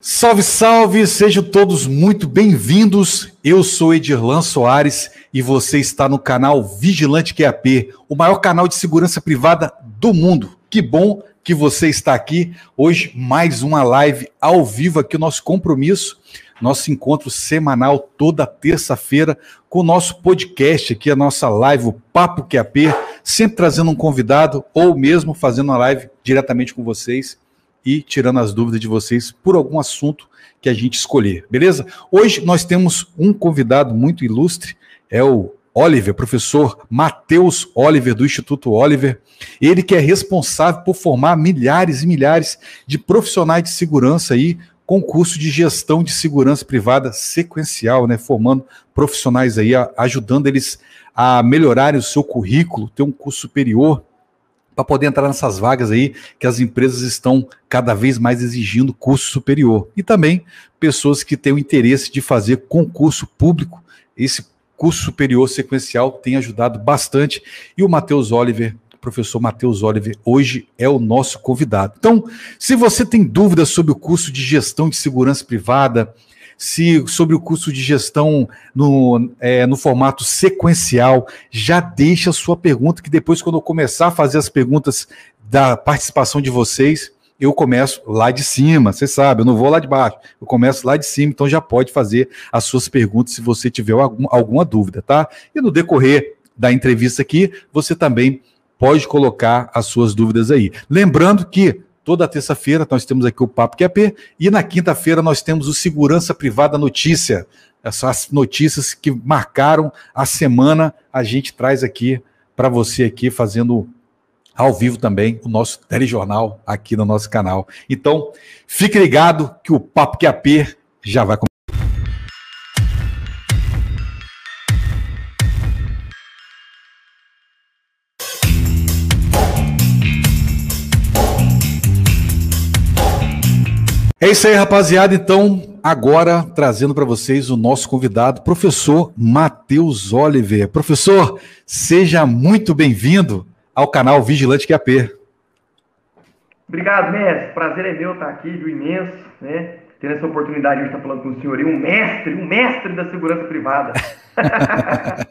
Salve, salve! Sejam todos muito bem-vindos. Eu sou Edirlan Soares e você está no canal Vigilante QAP, o maior canal de segurança privada do mundo. Que bom que você está aqui. Hoje, mais uma live ao vivo aqui, o nosso compromisso, nosso encontro semanal toda terça-feira com o nosso podcast aqui, a nossa live, o Papo QAP, sempre trazendo um convidado ou mesmo fazendo uma live diretamente com vocês e tirando as dúvidas de vocês por algum assunto que a gente escolher, beleza? Hoje nós temos um convidado muito ilustre, é o Oliver, professor Matheus Oliver, do Instituto Oliver. Ele que é responsável por formar milhares e milhares de profissionais de segurança aí, com curso de gestão de segurança privada sequencial, né? Formando profissionais aí, ajudando eles a melhorarem o seu currículo, ter um curso superior para poder entrar nessas vagas aí que as empresas estão cada vez mais exigindo curso superior. E também pessoas que têm o interesse de fazer concurso público. Esse curso superior sequencial tem ajudado bastante. E o Matheus Oliver, professor Matheus Oliver, hoje é o nosso convidado. Então, se você tem dúvidas sobre o curso de gestão de segurança privada, se sobre o curso de gestão no, é, no formato sequencial, já deixa a sua pergunta, que depois, quando eu começar a fazer as perguntas da participação de vocês, eu começo lá de cima, você sabe, eu não vou lá de baixo, eu começo lá de cima, então já pode fazer as suas perguntas se você tiver algum, alguma dúvida, tá? E no decorrer da entrevista aqui, você também pode colocar as suas dúvidas aí. Lembrando que Toda terça-feira nós temos aqui o Papo QAP e na quinta-feira nós temos o Segurança Privada Notícia. Essas notícias que marcaram a semana, a gente traz aqui para você aqui fazendo ao vivo também o nosso telejornal aqui no nosso canal. Então, fique ligado que o Papo QAP já vai começar. É isso aí, rapaziada. Então, agora trazendo para vocês o nosso convidado, professor Matheus Oliver. Professor, seja muito bem-vindo ao canal Vigilante QAP. Obrigado, mestre. Prazer é meu estar aqui, viu? Imenso, né? Tendo essa oportunidade de estar falando com o senhor, um mestre, um mestre da segurança privada.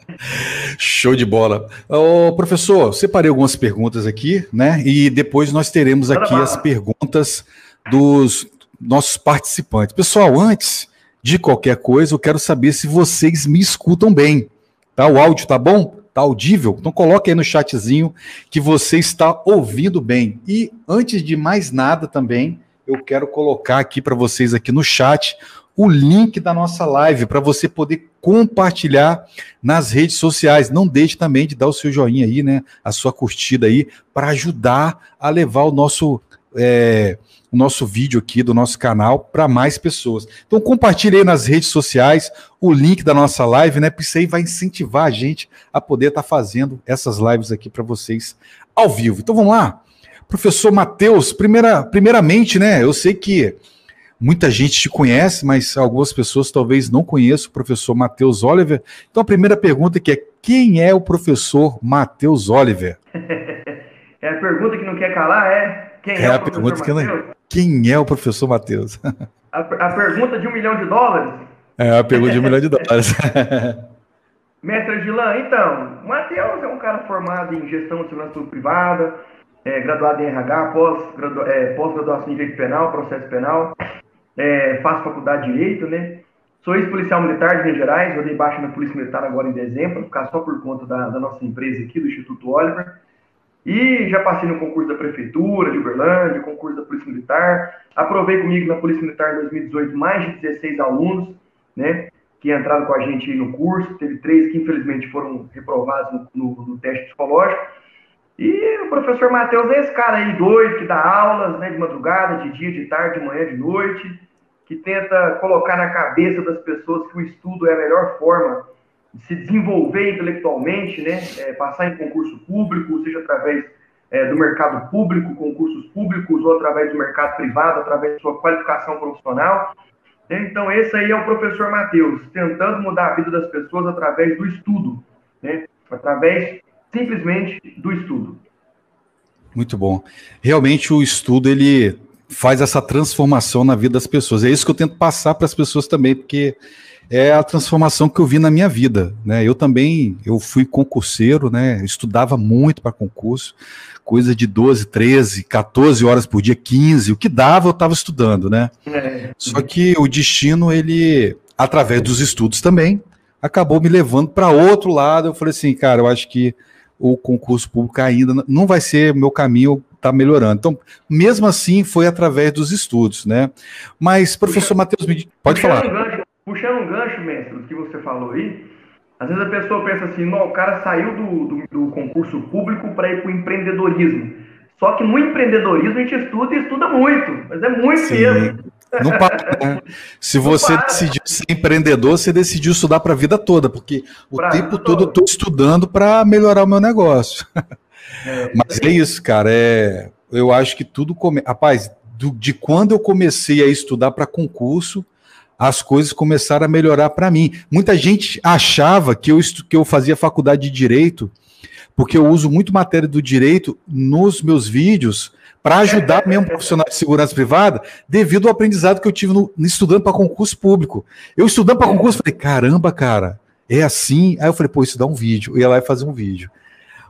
Show de bola. Ô, professor, separei algumas perguntas aqui, né? E depois nós teremos aqui as perguntas dos nossos participantes. Pessoal, antes de qualquer coisa, eu quero saber se vocês me escutam bem. Tá? O áudio tá bom? Tá audível? Então coloque aí no chatzinho que você está ouvindo bem. E antes de mais nada também, eu quero colocar aqui para vocês aqui no chat o link da nossa live para você poder compartilhar nas redes sociais. Não deixe também de dar o seu joinha aí, né? A sua curtida aí para ajudar a levar o nosso é, o nosso vídeo aqui do nosso canal para mais pessoas. Então compartilhe aí nas redes sociais o link da nossa live, né? Porque isso aí vai incentivar a gente a poder estar tá fazendo essas lives aqui para vocês ao vivo. Então vamos lá. Professor Matheus, primeira, primeiramente, né? Eu sei que muita gente te conhece, mas algumas pessoas talvez não conheçam o professor Matheus Oliver. Então a primeira pergunta que é: quem é o professor Matheus Oliver? é a pergunta que não quer calar, é? Quem é, é a pergunta que não... Quem é o professor Matheus? A, a, pergunta de um milhão de dólares? É, a pergunta de um milhão de dólares. Mestre Gilan, então, o Matheus é um cara formado em gestão de segurança privada, é, graduado em RH, pós-graduação é, pós em Direito Penal, Processo Penal, é, faço faculdade de Direito, né? Sou ex-policial militar de Minas Gerais, eu dei baixa na Polícia Militar agora em dezembro, ficar só por conta da, da nossa empresa aqui, do Instituto Oliver. E já passei no concurso da Prefeitura de Uberlândia, concurso da Polícia Militar. Aprovei comigo na Polícia Militar em 2018 mais de 16 alunos, né? Que entraram com a gente no curso. Teve três que infelizmente foram reprovados no, no, no teste psicológico. E o professor Matheus é esse cara aí doido, que dá aulas né, de madrugada, de dia, de tarde, de manhã, de noite, que tenta colocar na cabeça das pessoas que o estudo é a melhor forma se desenvolver intelectualmente, né, é, passar em concurso público, seja através é, do mercado público, concursos públicos, ou através do mercado privado, através da sua qualificação profissional. Então, esse aí é o professor Matheus, tentando mudar a vida das pessoas através do estudo, né, através simplesmente do estudo. Muito bom. Realmente o estudo ele faz essa transformação na vida das pessoas. É isso que eu tento passar para as pessoas também, porque é a transformação que eu vi na minha vida, né? Eu também, eu fui concurseiro, né? estudava muito para concurso, coisa de 12, 13, 14 horas por dia, 15, o que dava eu estava estudando, né? É. Só que o destino, ele, através dos estudos também, acabou me levando para outro lado. Eu falei assim, cara, eu acho que o concurso público ainda não vai ser meu caminho está melhorando. Então, mesmo assim, foi através dos estudos, né? Mas, professor Matheus, pode falar. Puxando um gancho, mestre, do que você falou aí, às vezes a pessoa pensa assim, não, o cara saiu do, do, do concurso público para ir para o empreendedorismo. Só que no empreendedorismo a gente estuda e estuda muito, mas é muito Sim. mesmo. Não para, né? Se você decidiu ser empreendedor, você decidiu estudar para a vida toda, porque o pra tempo todo eu estou estudando para melhorar o meu negócio. É, Mas é isso, cara. É, eu acho que tudo come... Rapaz, do, de quando eu comecei a estudar para concurso, as coisas começaram a melhorar para mim. Muita gente achava que eu, que eu fazia faculdade de direito, porque eu uso muito matéria do direito nos meus vídeos para ajudar mesmo profissional de segurança privada, devido ao aprendizado que eu tive no, estudando para concurso público. Eu estudando para concurso, falei, caramba, cara, é assim. Aí eu falei, pô, isso dá um vídeo. Eu ia lá e fazer um vídeo.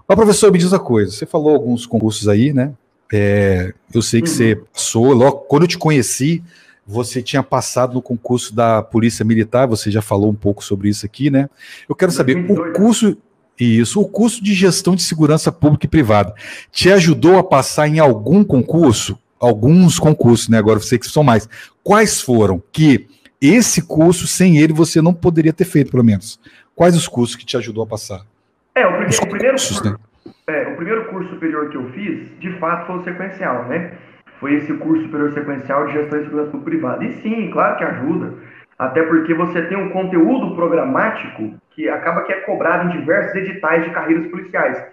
Mas, professor, me diz uma coisa: você falou alguns concursos aí, né? É, eu sei que uhum. você passou, logo quando eu te conheci, você tinha passado no concurso da Polícia Militar, você já falou um pouco sobre isso aqui, né? Eu quero saber, o curso, isso, o curso de gestão de segurança pública e privada, te ajudou a passar em algum concurso? Alguns concursos, né? Agora eu sei que são mais. Quais foram que esse curso, sem ele, você não poderia ter feito, pelo menos? Quais os cursos que te ajudou a passar? É, o, primeiro, o primeiro curso, né? é, o primeiro curso superior que eu fiz, de fato, foi o sequencial, né? Foi esse curso superior sequencial de gestão de segurança pública privada. E sim, claro que ajuda. Até porque você tem um conteúdo programático que acaba que é cobrado em diversos editais de carreiras policiais.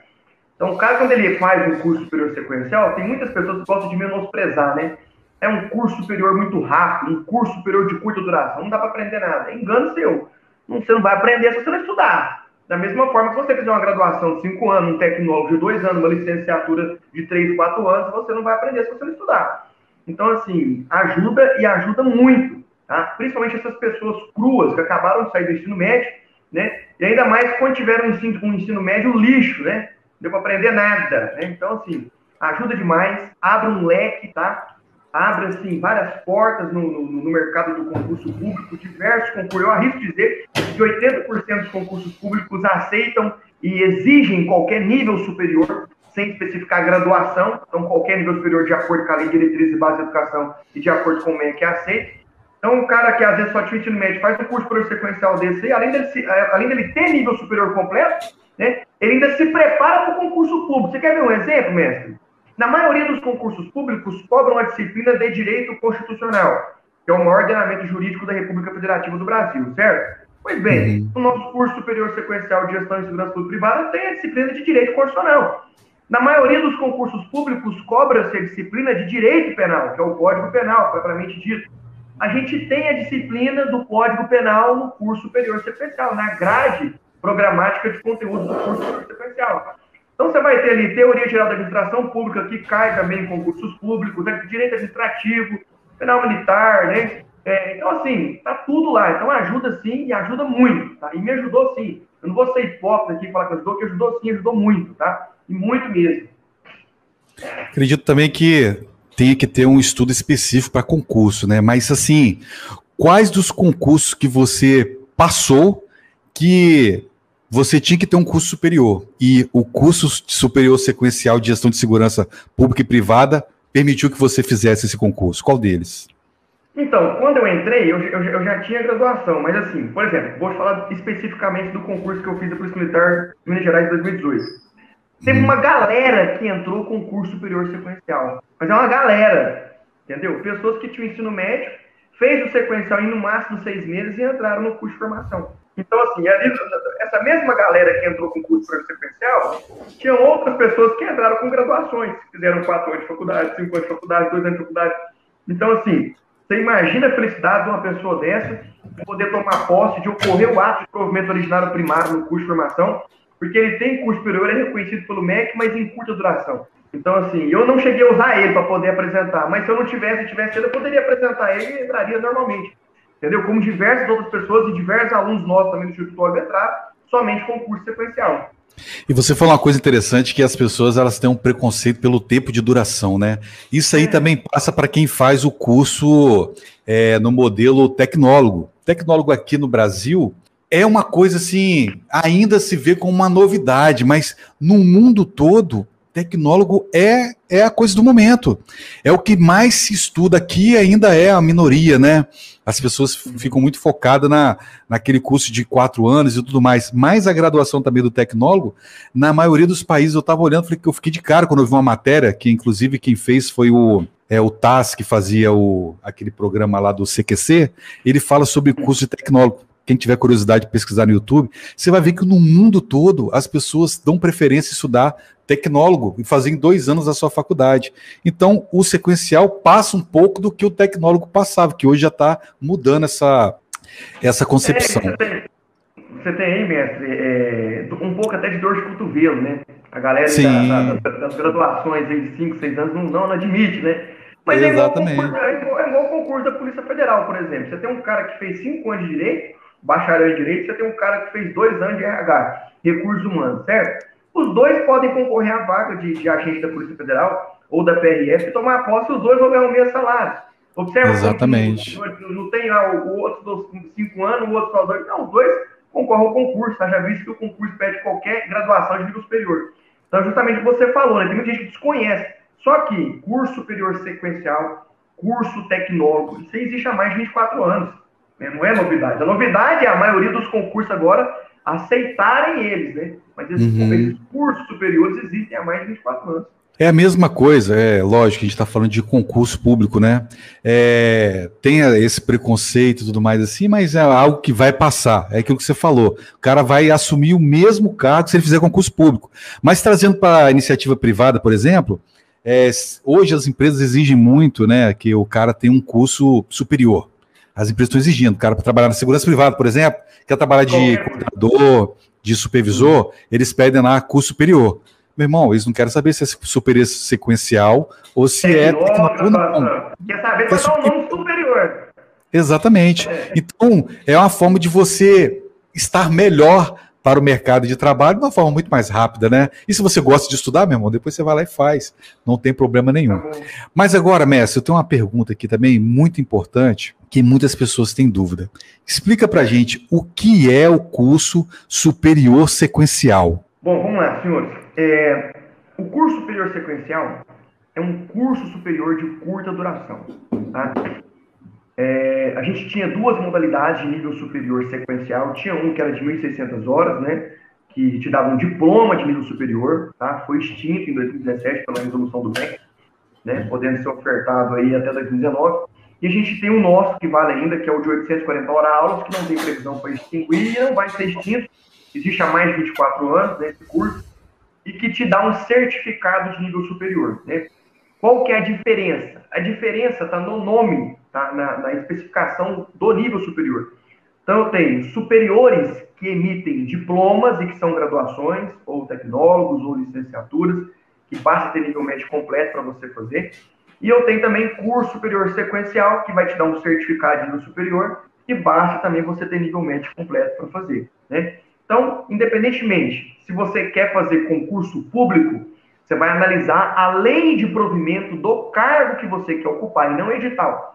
Então, o cara, quando ele faz um curso superior sequencial, tem muitas pessoas que gostam de menosprezar, né? É um curso superior muito rápido, um curso superior de curta duração, não dá para aprender nada. É engano seu. Você não vai aprender se você não estudar. Da mesma forma que você fizer uma graduação de 5 anos, um tecnólogo de 2 anos, uma licenciatura de 3, 4 anos, você não vai aprender se você não estudar. Então, assim, ajuda e ajuda muito, tá? Principalmente essas pessoas cruas que acabaram de sair do ensino médio, né? E ainda mais quando tiveram um ensino, um ensino médio lixo, né? Não deu para aprender nada, né? Então, assim, ajuda demais, abre um leque, tá? Abre assim, várias portas no, no, no, mercado do concurso público, diversos concursos. Eu arrisco dizer que 80% dos concursos públicos aceitam e exigem qualquer nível superior, sem especificar graduação, então qualquer nível superior de acordo com a lei diretriz e base de educação e de acordo com o MEC é aceita. Então, o cara que às vezes só tinha ensino médio faz um curso por sequencial desse, além dele, se, além dele ter nível superior completo, né, ele ainda se prepara para o concurso público. Você quer ver um exemplo, mestre? Na maioria dos concursos públicos, cobram a disciplina de Direito Constitucional, que é o maior ordenamento jurídico da República Federativa do Brasil, certo? Pois bem, uhum. o nosso curso superior sequencial de Gestão e Segurança Pública Privada tem a disciplina de Direito Constitucional. Na maioria dos concursos públicos, cobra-se a disciplina de Direito Penal, que é o Código Penal, propriamente dito. A gente tem a disciplina do Código Penal no curso superior sequencial, na grade programática de conteúdo do curso superior sequencial. Então você vai ter ali teoria geral da administração pública, que cai também em concursos públicos, né? direito administrativo, penal militar, né? É, então, assim, tá tudo lá. Então ajuda sim e ajuda muito, tá? E me ajudou sim. Eu não vou ser hipócrita aqui e falar que ajudou, que ajudou sim, ajudou muito, tá? E muito mesmo. Acredito também que tem que ter um estudo específico para concurso, né? Mas assim, quais dos concursos que você passou que você tinha que ter um curso superior. E o curso superior sequencial de gestão de segurança pública e privada permitiu que você fizesse esse concurso. Qual deles? Então, quando eu entrei, eu, eu, eu, já tinha graduação, mas assim, por exemplo, vou falar especificamente do concurso que eu fiz da Polícia Militar de Minas Gerais em 2018. Teve hum. uma galera que entrou com curso superior sequencial. Mas é uma galera, entendeu? Pessoas que tinham ensino médio, fez o sequencial em no máximo seis meses e entraram no curso de formação. Então, assim, ali, essa mesma galera que entrou com curso sequencial, tinha outras pessoas que entraram com graduações, fizeram quatro anos de faculdade, cinco anos de faculdade, dois anos de faculdade. Então, assim, você imagina a felicidade de uma pessoa dessa poder tomar posse de ocorrer o ato de provimento originário primário no curso de formação, porque ele tem curso superior, é reconhecido pelo MEC, mas em curta duração. Então, assim, eu não cheguei a usar ele para poder apresentar, mas se eu não tivesse, tivesse ele, eu poderia apresentar ele e entraria normalmente. Entendeu? Como diversas outras pessoas e diversos alunos nossos também do Instituto entraram somente com curso sequencial. E você falou uma coisa interessante que as pessoas elas têm um preconceito pelo tempo de duração, né? Isso aí é. também passa para quem faz o curso é, no modelo tecnólogo. Tecnólogo aqui no Brasil é uma coisa assim, ainda se vê como uma novidade, mas no mundo todo tecnólogo é, é a coisa do momento. É o que mais se estuda aqui, ainda é a minoria, né? As pessoas ficam muito focadas na, naquele curso de quatro anos e tudo mais. Mas a graduação também do tecnólogo, na maioria dos países, eu estava olhando, eu fiquei de cara quando eu vi uma matéria, que inclusive quem fez foi o, é, o TAS, que fazia o, aquele programa lá do CQC, ele fala sobre curso de tecnólogo quem tiver curiosidade de pesquisar no YouTube, você vai ver que no mundo todo as pessoas dão preferência estudar tecnólogo e fazer em dois anos a sua faculdade. Então, o sequencial passa um pouco do que o tecnólogo passava, que hoje já está mudando essa, essa concepção. É, você, tem, você tem aí, mestre, é, um pouco até de dor de cotovelo, né? A galera da, da, das graduações aí de 5, 6 anos não, não admite, né? Mas Exatamente. É igual, concurso, é, é igual o concurso da Polícia Federal, por exemplo. Você tem um cara que fez 5 anos de direito, bacharel em direito, você tem um cara que fez 2 anos de RH, recursos humanos, certo? Os dois podem concorrer à vaga de, de agente da Polícia Federal ou da PRF e tomar posse, os dois vão ganhar o mesmo salário. Observa Exatamente. Não, não tem lá o, o outro dos cinco anos, o outro só dois. Não, os dois concorrem ao concurso, tá? Já visto que o concurso pede qualquer graduação de nível superior. Então, justamente o que você falou, né? Tem muita gente que desconhece. Só que curso superior sequencial, curso tecnólogo, isso existe há mais de 24 anos. Né? Não é novidade. A novidade é a maioria dos concursos agora aceitarem eles, né? Mas esses, uhum. esses cursos superiores existem há mais de 24 anos. É a mesma coisa, é lógico, a gente está falando de concurso público, né? É, tem esse preconceito e tudo mais assim, mas é algo que vai passar, é aquilo que você falou. O cara vai assumir o mesmo cargo se ele fizer concurso público. Mas trazendo para a iniciativa privada, por exemplo, é, hoje as empresas exigem muito né, que o cara tenha um curso superior. As empresas estão exigindo, o cara para trabalhar na segurança privada, por exemplo, quer trabalhar de coordenador, de supervisor, eles pedem lá curso superior. Meu irmão, eles não querem saber se é superior sequencial ou se é. Tecnólogo, não. Quer saber se é um nome superior. Exatamente. É. Então, é uma forma de você estar melhor para o mercado de trabalho de uma forma muito mais rápida, né? E se você gosta de estudar, meu irmão, depois você vai lá e faz. Não tem problema nenhum. Mas agora, mestre, eu tenho uma pergunta aqui também muito importante, que muitas pessoas têm dúvida. Explica pra gente o que é o curso superior sequencial. Bom, vamos lá, senhores. É, o curso superior sequencial é um curso superior de curta duração. Tá? É, a gente tinha duas modalidades de nível superior sequencial. Tinha um que era de 1.600 horas, né? Que te dava um diploma de nível superior, tá? Foi extinto em 2017 pela resolução do MEC, né? Podendo ser ofertado aí até 2019. E a gente tem o nosso, que vale ainda, que é o de 840 horas aulas, que não tem previsão para extinguir e não vai ser extinto. Existe há mais de 24 anos, né, esse curso, e que te dá um certificado de nível superior, né? Qual que é a diferença? A diferença está no nome, tá? na, na especificação do nível superior. Então, eu tenho superiores que emitem diplomas e que são graduações, ou tecnólogos, ou licenciaturas, que basta ter nível médio completo para você fazer. E eu tenho também curso superior sequencial, que vai te dar um certificado de nível superior, e basta também você ter nível médio completo para fazer. Né? Então, independentemente, se você quer fazer concurso público, você vai analisar a lei de provimento do cargo que você quer ocupar e não edital.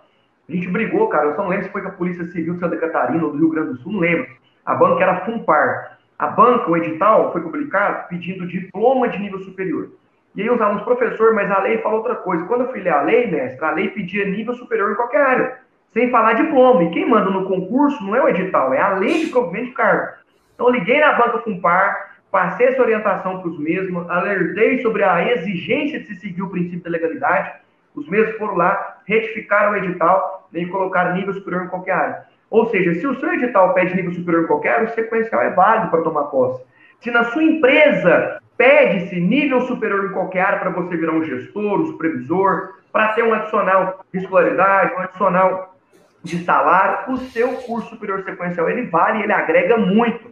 A gente brigou, cara. Eu só não lembro se foi com a Polícia Civil de Santa Catarina ou do Rio Grande do Sul, não lembro. A banca era FUNPAR. A banca, o edital, foi publicado pedindo diploma de nível superior. E aí os alunos, professor, mas a lei fala outra coisa. Quando eu fui ler a lei, mestre, a lei pedia nível superior em qualquer área, sem falar diploma. E quem manda no concurso não é o edital, é a lei de provimento de cargo. Então liguei na banca FUNPAR, passei essa orientação para os mesmos, alertei sobre a exigência de se seguir o princípio da legalidade, os mesmos foram lá, retificaram o edital e colocaram nível superior em qualquer área. Ou seja, se o seu edital pede nível superior em qualquer área, o sequencial é válido para tomar posse. Se na sua empresa pede-se nível superior em qualquer área para você virar um gestor, um supervisor, para ter um adicional de escolaridade, um adicional de salário, o seu curso superior sequencial ele vale, ele agrega muito,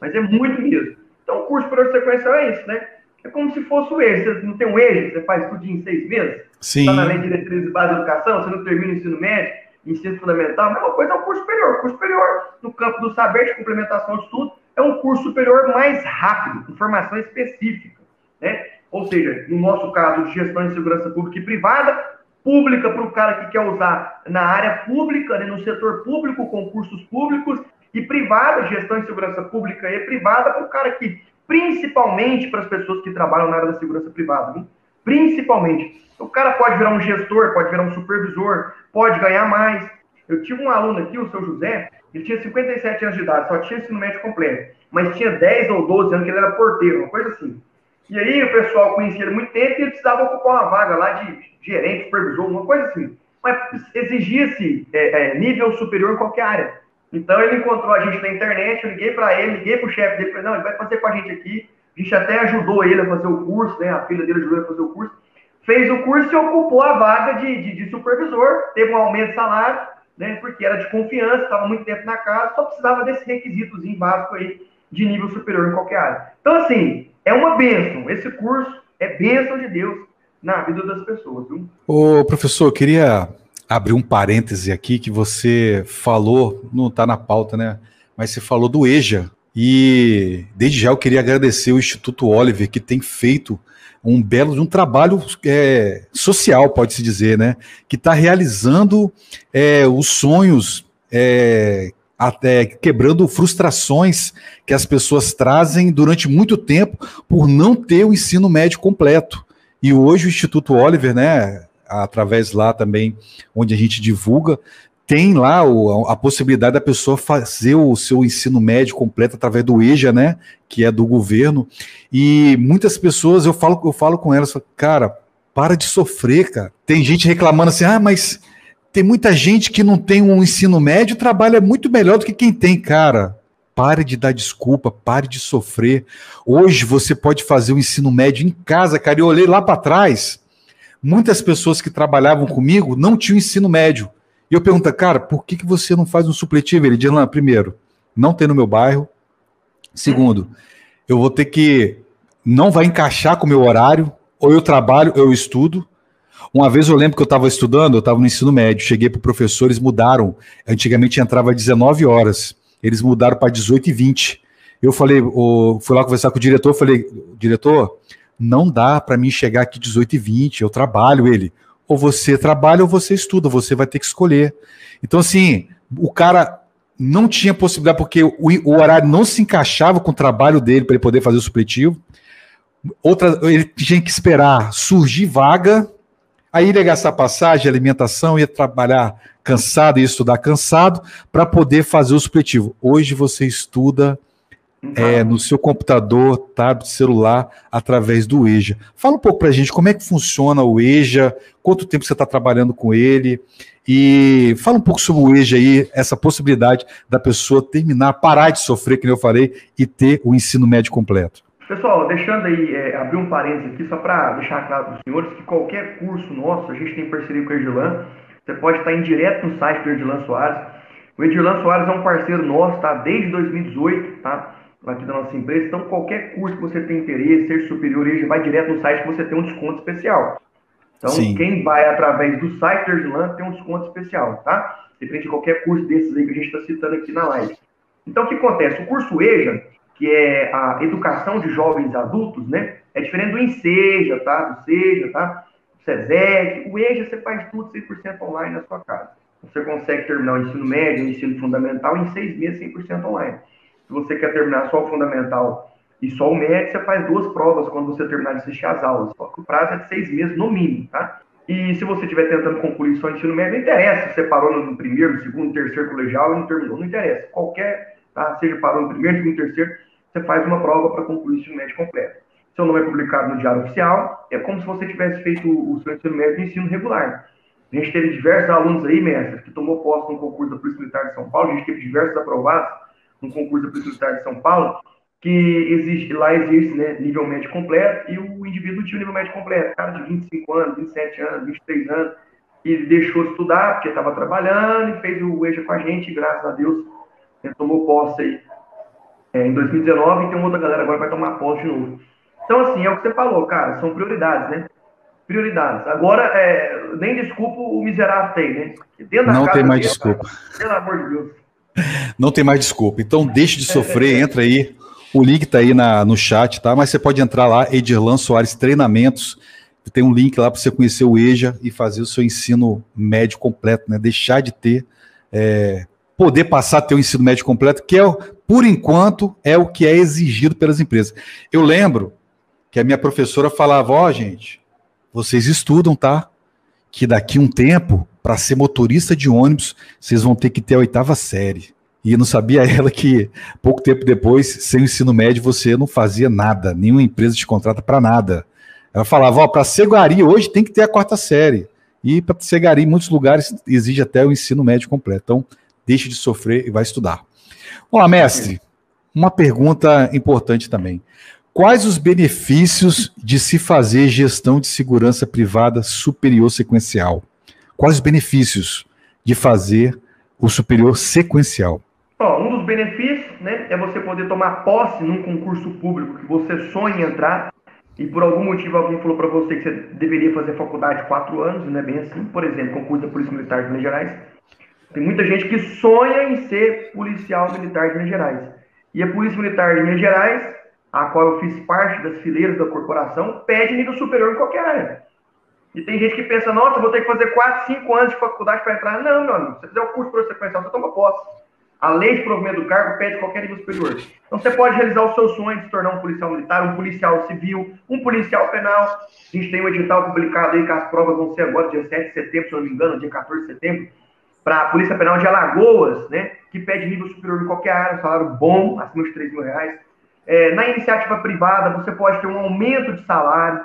mas é muito mesmo. Então, o curso superior sequencial é isso, né? É como se fosse o EJA. Você não tem um EJA, você faz tudo em seis meses? Sim. Está na lei de diretrizes de base de educação, você não termina o ensino médio, ensino fundamental, a mesma coisa é o curso superior. O curso superior, no campo do saber de complementação de estudo, é um curso superior mais rápido, com formação específica. Né? Ou seja, no nosso caso de gestão de segurança pública e privada, pública para o cara que quer usar na área pública, né, no setor público, concursos públicos, e privada, gestão de segurança pública e privada para o cara que, principalmente para as pessoas que trabalham na área da segurança privada, viu? Principalmente. O cara pode virar um gestor, pode virar um supervisor, pode ganhar mais. Eu tive um aluno aqui, o seu José, ele tinha 57 anos de idade, só tinha ensino médio completo, mas tinha 10 ou 12 anos que ele era porteiro, uma coisa assim. E aí o pessoal conhecia ele muito tempo e ele precisava ocupar uma vaga lá de gerente, supervisor, uma coisa assim. Mas exigia-se é, é, nível superior em qualquer área. Então ele encontrou a gente na internet, eu liguei para ele, liguei para o chefe dele, falei, não, ele vai fazer com a gente aqui. Gente até ajudou ele a fazer o curso, né? A filha dele ajudou ele a fazer o curso. Fez o curso e ocupou a vaga de, de, de supervisor, teve um aumento de salário, né? Porque era de confiança, estava muito tempo na casa, só precisava desse requisitozinho básico aí de nível superior em qualquer área. Então, assim, é uma bênção. Esse curso é bênção de Deus na vida das pessoas. Viu? Ô, professor, eu queria abrir um parêntese aqui que você falou, não está na pauta, né? Mas você falou do EJA. E desde já eu queria agradecer o Instituto Oliver, que tem feito um belo um trabalho é, social, pode-se dizer, né? Que está realizando é, os sonhos é, até quebrando frustrações que as pessoas trazem durante muito tempo por não ter o ensino médio completo. E hoje o Instituto Oliver, né, através lá também onde a gente divulga, tem lá o, a possibilidade da pessoa fazer o seu ensino médio completo através do EJA, né, que é do governo. E muitas pessoas, eu falo, eu falo com elas, cara, para de sofrer, cara. Tem gente reclamando assim, ah, mas tem muita gente que não tem um ensino médio, trabalha muito melhor do que quem tem, cara. Pare de dar desculpa, pare de sofrer. Hoje você pode fazer o ensino médio em casa, cara. Eu olhei lá para trás, muitas pessoas que trabalhavam comigo não tinham ensino médio. E eu pergunto, cara, por que, que você não faz um supletivo? Ele diz, primeiro, não tem no meu bairro. Segundo, eu vou ter que. Não vai encaixar com o meu horário. Ou eu trabalho, ou eu estudo. Uma vez eu lembro que eu estava estudando, eu estava no ensino médio, cheguei para o professor, eles mudaram. Antigamente entrava às 19 horas, eles mudaram para 18 e 20. Eu falei, oh, fui lá conversar com o diretor, falei, diretor, não dá para mim chegar aqui 18 e 20, eu trabalho ele. Ou você trabalha ou você estuda, você vai ter que escolher. Então, assim, o cara não tinha possibilidade, porque o, o horário não se encaixava com o trabalho dele para ele poder fazer o supletivo. Outra, ele tinha que esperar surgir vaga Aí ele ia gastar passagem, alimentação, ia trabalhar cansado, ia estudar cansado, para poder fazer o supletivo. Hoje você estuda é, no seu computador, tablet, celular, através do EJA. Fala um pouco para a gente como é que funciona o EJA, quanto tempo você está trabalhando com ele, e fala um pouco sobre o EJA aí, essa possibilidade da pessoa terminar, parar de sofrer, que eu falei, e ter o ensino médio completo. Pessoal, deixando aí, é, abrir um parênteses aqui, só para deixar claro para os senhores que qualquer curso nosso, a gente tem parceria com o Erdilan, você pode estar em direto no site do Erdilan Soares. O Erdilan Soares é um parceiro nosso, tá? Desde 2018, tá? Aqui da nossa empresa. Então, qualquer curso que você tem interesse, ser superior, ele vai direto no site que você tem um desconto especial. Então, Sim. quem vai através do site do Erdilan tem um desconto especial, tá? Depende de qualquer curso desses aí que a gente está citando aqui na live. Então, o que acontece? O curso EJA, que é a educação de jovens adultos, né? É diferente do Enseja, tá? Do Seja, tá? Do SESEC. O EJA você faz tudo 100% online na sua casa. Você consegue terminar o ensino médio, o ensino fundamental em seis meses 100% online. Se você quer terminar só o fundamental e só o médio, você faz duas provas quando você terminar de assistir as aulas. Só que o prazo é de seis meses no mínimo, tá? E se você estiver tentando concluir só o ensino médio, não interessa se você parou no primeiro, no segundo, no terceiro colegial e não terminou, não interessa. Qualquer tá? seja parou no primeiro, segundo, terceiro, você faz uma prova para concluir o ensino médio completo. Seu nome é publicado no Diário Oficial, é como se você tivesse feito o seu ensino médio de ensino regular. A gente teve diversos alunos aí, mestre, que tomou posse no concurso da Polícia Militar de São Paulo, a gente teve diversos aprovados no concurso da Militar de São Paulo, que existe, lá existe né, nível médio completo e o indivíduo tinha o nível médio completo, cara de 25 anos, 27 anos, 23 anos, e deixou estudar porque estava trabalhando e fez o EJA com a gente, e graças a Deus ele tomou posse aí é, em 2019 e tem outra galera agora que vai tomar posse de novo. Então, assim, é o que você falou, cara, são prioridades, né? Prioridades. Agora, é, nem desculpa o miserável tem, né? Não tem mais desculpa. pelo amor de Deus. Não tem mais desculpa. Então, deixe de sofrer, entra aí. O link está aí na, no chat, tá? Mas você pode entrar lá, Edirlan Soares Treinamentos. Tem um link lá para você conhecer o EJA e fazer o seu ensino médio completo, né? Deixar de ter, é, poder passar a ter o ensino médio completo, que é, por enquanto, é o que é exigido pelas empresas. Eu lembro que a minha professora falava, ó, oh, gente, vocês estudam, tá? Que daqui um tempo, para ser motorista de ônibus, vocês vão ter que ter a oitava série. E não sabia ela que pouco tempo depois, sem o ensino médio, você não fazia nada, nenhuma empresa te contrata para nada. Ela falava, ó, para ser gari hoje tem que ter a quarta série. E para ser gari, em muitos lugares exige até o ensino médio completo. Então, deixe de sofrer e vai estudar. Olá, mestre. Uma pergunta importante também. Quais os benefícios de se fazer gestão de segurança privada superior sequencial? Quais os benefícios de fazer o superior sequencial? Um dos benefícios né, é você poder tomar posse num concurso público que você sonha entrar e por algum motivo alguém falou para você que você deveria fazer faculdade de quatro anos, não é bem assim. Por exemplo, concurso da Polícia Militar de Minas Gerais. Tem muita gente que sonha em ser policial militar de Minas Gerais. E a Polícia Militar de Minas Gerais a qual eu fiz parte das fileiras da corporação, pede nível superior em qualquer área. E tem gente que pensa, nossa, vou ter que fazer 4, 5 anos de faculdade para entrar. Não, meu amigo, se você fizer o curso por sequencial, você toma posse. A lei de provimento do cargo pede qualquer nível superior. Então você pode realizar o seu sonho de se tornar um policial militar, um policial civil, um policial penal. A gente tem um edital publicado aí que as provas vão ser agora, dia 7 de setembro, se não me engano, dia 14 de setembro, para a Polícia Penal de Alagoas, né? Que pede nível superior em qualquer área, salário bom, acima de 3 mil reais. É, na iniciativa privada, você pode ter um aumento de salário,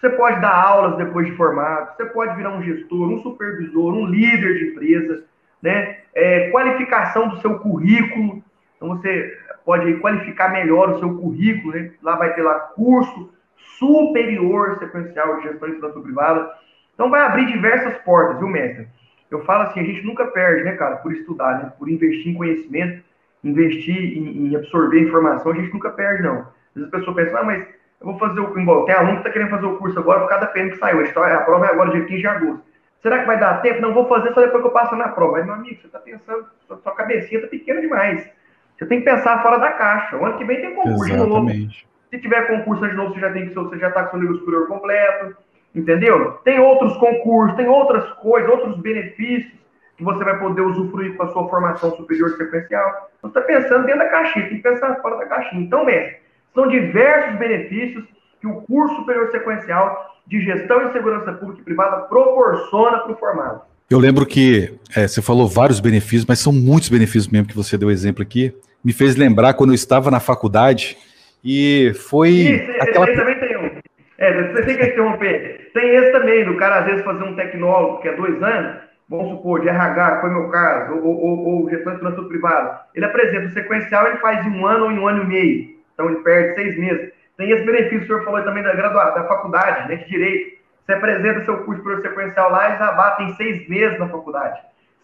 você pode dar aulas depois de formado, você pode virar um gestor, um supervisor, um líder de empresa, né? É, qualificação do seu currículo, então você pode qualificar melhor o seu currículo, né? Lá vai ter lá curso superior sequencial de gestão de finança privada. Então vai abrir diversas portas, viu, mestre? Eu falo assim, a gente nunca perde, né, cara, por estudar, né? Por investir em conhecimento investir em, em, absorver informação, a gente nunca perde, não. Às vezes a pessoa pensa, ah, mas eu vou fazer o igual, tem aluno que está querendo fazer o curso agora por cada PM que saiu, a prova é agora dia 15 de agosto. Será que vai dar tempo? Não vou fazer só depois que eu passo na prova. Mas, meu amigo, você está pensando, sua, sua cabecinha está pequena demais. Você tem que pensar fora da caixa. O ano que vem tem concurso Exatamente. de novo. Se tiver concurso de novo, você já tem que você já está com seu nível superior completo. Entendeu? Tem outros concursos, tem outras coisas, outros benefícios que você vai poder usufruir com a sua formação superior sequencial. Você está pensando dentro da caixinha, tem que pensar fora da caixinha. Então, mestre, são diversos benefícios que o curso superior sequencial de gestão e segurança pública e privada proporciona para o formado. Eu lembro que é, você falou vários benefícios, mas são muitos benefícios mesmo que você deu exemplo aqui. Me fez lembrar quando eu estava na faculdade e foi. Isso, aquela... esse também tem um. É, você tem que interromper. Tem esse também, do cara às vezes fazer um tecnólogo que é dois anos, vamos supor, de RH, foi meu caso, ou, ou, ou gestão de finanças privada, ele apresenta o sequencial, ele faz em um ano ou em um ano e meio. Então ele perde seis meses. Tem esse benefício, o senhor falou também da graduação, da faculdade, né, de direito. Você apresenta seu curso por sequencial lá, eles abatem seis meses na faculdade.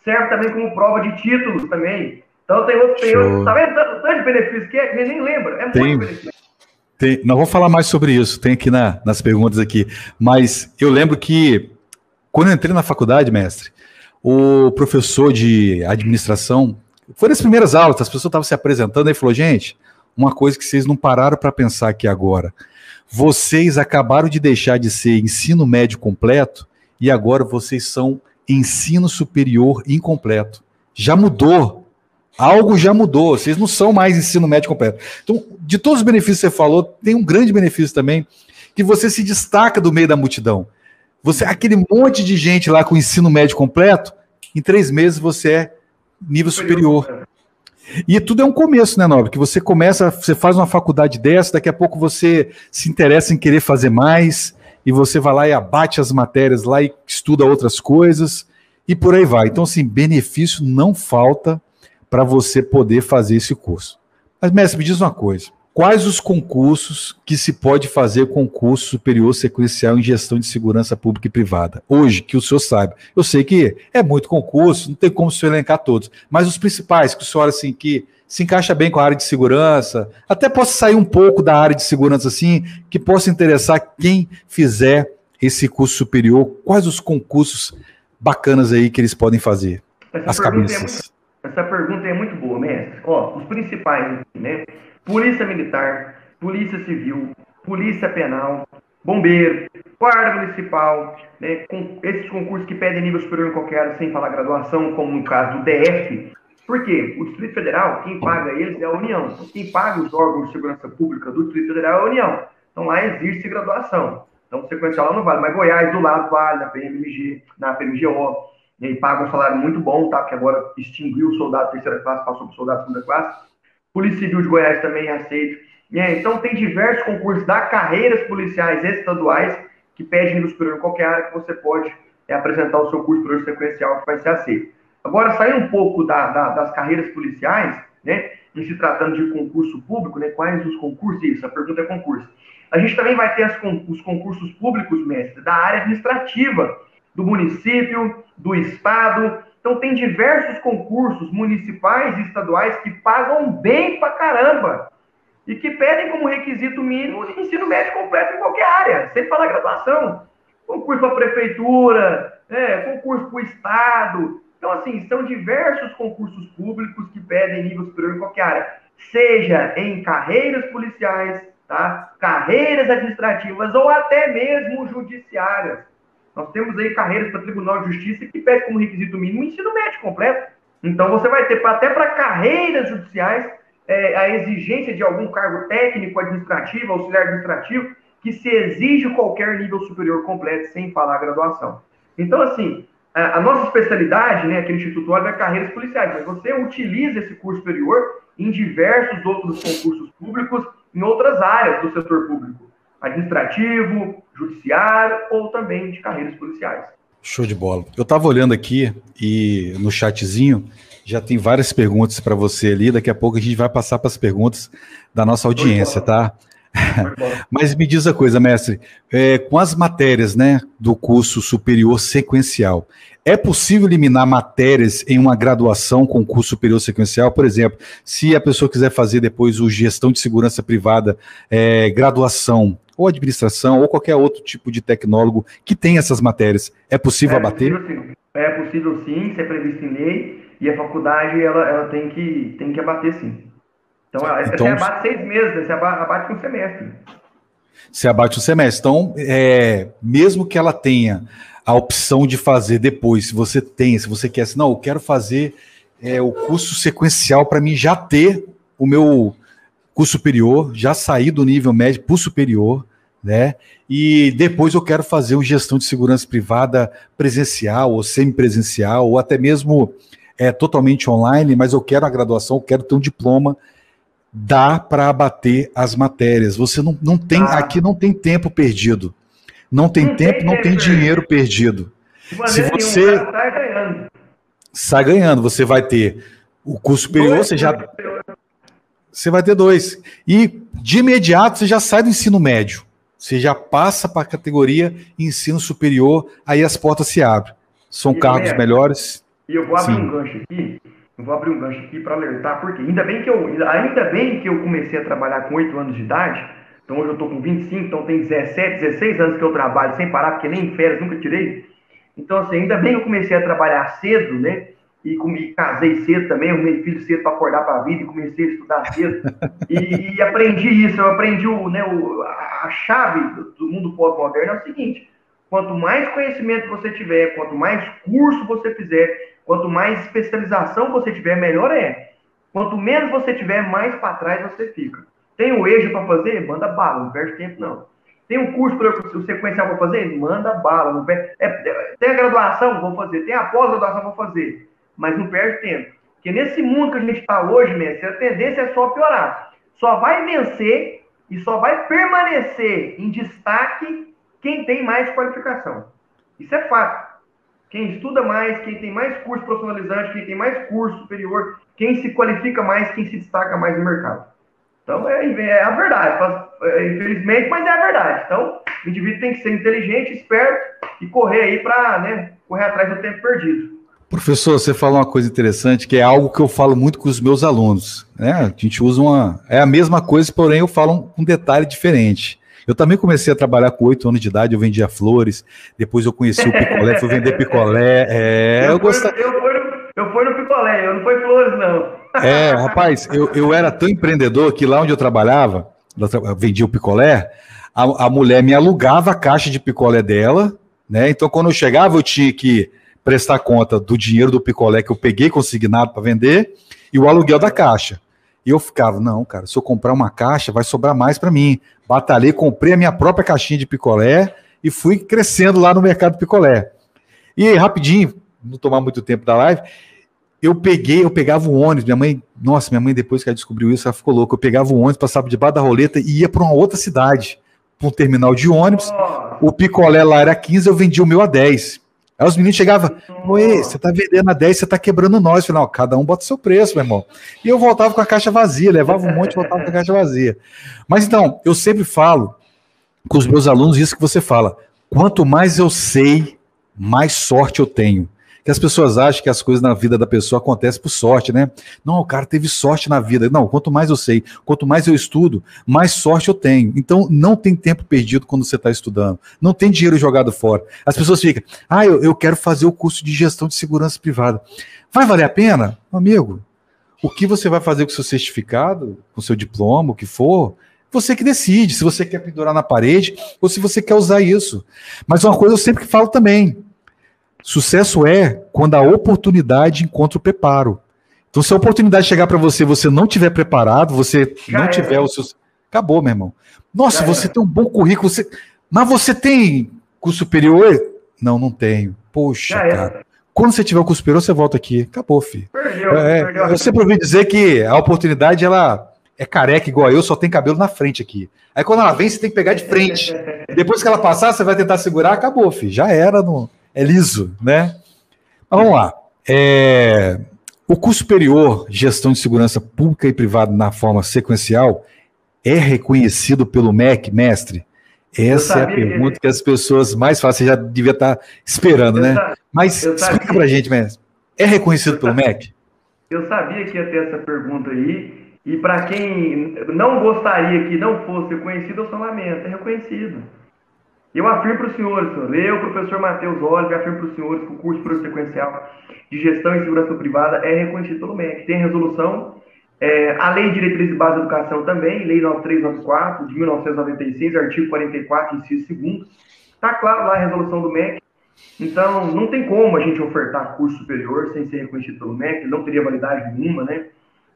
Serve também como prova de títulos também. Então tem outro, tem outro, tá vendo tanto benefício que é, que nem lembra. É tem, muito benefício. Tem, nós vamos falar mais sobre isso, tem aqui na, nas perguntas aqui. Mas eu lembro que quando eu entrei na faculdade, mestre, o professor de administração, foi nas primeiras aulas, as pessoas estavam se apresentando, e falou: gente, uma coisa que vocês não pararam para pensar aqui agora. Vocês acabaram de deixar de ser ensino médio completo e agora vocês são ensino superior incompleto. Já mudou. Algo já mudou. Vocês não são mais ensino médio completo. Então, de todos os benefícios que você falou, tem um grande benefício também, que você se destaca do meio da multidão. Você, aquele monte de gente lá com ensino médio completo, em três meses você é nível superior. E tudo é um começo, né, Nobre? Que você começa, você faz uma faculdade dessa, daqui a pouco você se interessa em querer fazer mais, e você vai lá e abate as matérias lá e estuda outras coisas, e por aí vai. Então, assim, benefício não falta para você poder fazer esse curso. Mas, mestre, me diz uma coisa. Quais os concursos que se pode fazer concurso superior sequencial em gestão de segurança pública e privada? Hoje, que o senhor sabe. Eu sei que é muito concurso, não tem como o senhor elencar todos, mas os principais que o senhor, assim, que se encaixa bem com a área de segurança, até possa sair um pouco da área de segurança, assim, que possa interessar quem fizer esse curso superior. Quais os concursos bacanas aí que eles podem fazer? Essa As cabeças. É muito, essa pergunta é muito boa, mestre. Ó, os principais, né? Polícia Militar, Polícia Civil, Polícia Penal, Bombeiro, Guarda Municipal, né, com esses concursos que pedem nível superior em qualquer área, sem falar graduação, como no caso do DF. Por quê? O Distrito Federal, quem paga eles é a União. Então, quem paga os órgãos de segurança pública do Distrito Federal é a União. Então, lá existe graduação. Então, sequencial lá não vale. Mas Goiás, do lado, vale, na PMG, na PMGO. E aí paga um salário muito bom, tá? Que agora extinguiu o soldado terceira classe, passou para o soldado segunda classe. Polícia Civil de Goiás também aceita. É, então, tem diversos concursos da carreiras policiais estaduais que pedem nível superior em qualquer área que você pode é, apresentar o seu curso superior sequencial que vai ser aceito. Agora, saindo um pouco da, da, das carreiras policiais, né, em se tratando de concurso público, né, quais os concursos? Isso, a pergunta é concurso. A gente também vai ter as, os concursos públicos, mestre, da área administrativa, do município, do estado, então, tem diversos concursos municipais e estaduais que pagam bem pra caramba e que pedem como requisito mínimo ensino médio completo em qualquer área, sem falar graduação. Concurso para prefeitura, é, concurso para o Estado. Então, assim, são diversos concursos públicos que pedem nível superior em qualquer área, seja em carreiras policiais, tá? carreiras administrativas ou até mesmo judiciárias. Nós temos aí carreiras para Tribunal de Justiça que pede como requisito mínimo o ensino médio completo. Então, você vai ter até para carreiras judiciais é, a exigência de algum cargo técnico, administrativo, auxiliar administrativo, que se exige qualquer nível superior completo, sem falar graduação. Então, assim, a, a nossa especialidade, né, aqui no Instituto Olho, é carreiras policiais, mas você utiliza esse curso superior em diversos outros concursos públicos, em outras áreas do setor público administrativo, judiciário ou também de carreiras policiais. Show de bola. Eu estava olhando aqui e no chatzinho já tem várias perguntas para você ali. Daqui a pouco a gente vai passar para as perguntas da nossa audiência, tá? Mas me diz a coisa, mestre, é, com as matérias né, do curso superior sequencial, é possível eliminar matérias em uma graduação com curso superior sequencial? Por exemplo, se a pessoa quiser fazer depois o gestão de segurança privada, é, graduação, ou administração, ou qualquer outro tipo de tecnólogo que tem essas matérias, é possível é abater? Possível, é possível sim, isso é previsto em lei, e a faculdade ela, ela tem, que, tem que abater sim. Então, então você abate seis meses, você abate um semestre. Você abate um semestre. Então, é, mesmo que ela tenha a opção de fazer depois, se você tem, se você quer, assim, não, eu quero fazer é, o curso sequencial para mim já ter o meu curso superior, já sair do nível médio para o superior, né? E depois eu quero fazer uma gestão de segurança privada presencial ou semipresencial, ou até mesmo é, totalmente online, mas eu quero a graduação, eu quero ter um diploma. Dá para abater as matérias. Você não, não tem, ah. aqui não tem tempo perdido. Não tem não tempo, tem não tem dinheiro perdido. Se você sai ganhando. sai ganhando, você vai ter o curso superior, você já você vai ter dois. E de imediato você já sai do ensino médio. Você já passa para a categoria ensino superior, aí as portas se abrem. São e cargos é, melhores. E eu vou abrir Sim. um gancho aqui. Eu vou abrir um gancho aqui para alertar, porque ainda bem que eu ainda bem que eu comecei a trabalhar com 8 anos de idade então hoje eu estou com 25, então tem 17, 16 anos que eu trabalho sem parar, porque nem em férias nunca tirei. Então, assim, ainda bem que eu comecei a trabalhar cedo, né? E me casei cedo também, arrumei filho cedo para acordar para a vida e comecei a estudar cedo. E, e aprendi isso, eu aprendi o, né, o, a chave do, do mundo pós-moderno é o seguinte: quanto mais conhecimento você tiver, quanto mais curso você fizer, quanto mais especialização você tiver, melhor é. Quanto menos você tiver, mais para trás você fica. Tem o EJA para fazer? Manda bala, não perde tempo não. Tem um curso para o sequencial para fazer? Manda bala. Não perde... É, tem a graduação? Vou fazer. Tem a pós-graduação? Vou fazer. Mas não perde tempo. Porque nesse mundo que a gente está hoje, mestre, a tendência é só piorar. Só vai vencer e só vai permanecer em destaque quem tem mais qualificação. Isso é fato. Quem estuda mais, quem tem mais curso profissionalizante, quem tem mais curso superior, quem se qualifica mais, quem se destaca mais no mercado. Então, é, é a verdade. É, infelizmente, mas é a verdade. Então, o indivíduo tem que ser inteligente, esperto e correr aí para né, correr atrás do tempo perdido. Professor, você falou uma coisa interessante, que é algo que eu falo muito com os meus alunos. Né? A gente usa uma. É a mesma coisa, porém eu falo um detalhe diferente. Eu também comecei a trabalhar com oito anos de idade, eu vendia flores, depois eu conheci o picolé, fui vender picolé. É, eu, eu, gostava... eu, fui no, eu fui no picolé, eu não fui flores, não. É, rapaz, eu, eu era tão empreendedor que lá onde eu trabalhava, eu vendia o picolé, a, a mulher me alugava a caixa de picolé dela, né? Então, quando eu chegava, eu tinha que prestar conta do dinheiro do picolé que eu peguei consignado para vender e o aluguel da caixa. E eu ficava, não, cara, se eu comprar uma caixa, vai sobrar mais para mim. Batalhei, comprei a minha própria caixinha de picolé e fui crescendo lá no mercado picolé. E rapidinho, não tomar muito tempo da live, eu peguei, eu pegava o ônibus, minha mãe, nossa, minha mãe depois que ela descobriu isso, ela ficou louca. Eu pegava o ônibus, passava debaixo da roleta e ia para uma outra cidade, para um terminal de ônibus. O picolé lá era 15, eu vendia o meu a 10. Aí os meninos chegavam, Oi, você tá vendendo a 10, você tá quebrando nós. Eu falei, não, cada um bota seu preço, meu irmão. E eu voltava com a caixa vazia, levava um monte e voltava com a caixa vazia. Mas então, eu sempre falo com os meus alunos isso que você fala. Quanto mais eu sei, mais sorte eu tenho que as pessoas acham que as coisas na vida da pessoa acontecem por sorte, né? Não, o cara teve sorte na vida. Não, quanto mais eu sei, quanto mais eu estudo, mais sorte eu tenho. Então, não tem tempo perdido quando você está estudando. Não tem dinheiro jogado fora. As pessoas ficam, ah, eu, eu quero fazer o curso de gestão de segurança privada. Vai valer a pena? Amigo, o que você vai fazer com seu certificado, com seu diploma, o que for, você que decide se você quer pendurar na parede ou se você quer usar isso. Mas uma coisa eu sempre falo também: Sucesso é quando a oportunidade encontra o preparo. Então, se a oportunidade chegar para você, você não tiver preparado, você Já não é. tiver o seu. Acabou, meu irmão. Nossa, Já você é. tem um bom currículo, você... mas você tem curso superior? Não, não tenho. Poxa, cara. Quando você tiver o curso superior, você volta aqui. Acabou, filho. Perdeu, é, perdeu. Eu sempre ouvi dizer que a oportunidade, ela é careca igual eu, só tem cabelo na frente aqui. Aí quando ela vem, você tem que pegar de frente. Depois que ela passar, você vai tentar segurar, acabou, filho. Já era. No é liso, né? Mas vamos lá. É, o curso superior Gestão de Segurança Pública e Privada na forma sequencial é reconhecido pelo MEC, mestre? Essa é a pergunta que... as pessoas mais. Você já devia estar esperando, eu né? Sabia, Mas explica para a gente, mestre. É reconhecido pelo MEC? Eu sabia que ia ter essa pergunta aí. E para quem não gostaria que não fosse reconhecido, eu só lamento. É reconhecido. Eu afirmo para os senhores, senhor, eu, professor Matheus Oliver, afirmo para os senhores que o curso por sequencial de gestão e segurança privada é reconhecido pelo MEC. Tem resolução, é, a Lei de Diretrizes de Base de Educação também, Lei 9394, de 1996, artigo 44, inciso 2 Está claro lá a resolução do MEC. Então, não tem como a gente ofertar curso superior sem ser reconhecido pelo MEC, não teria validade nenhuma, né?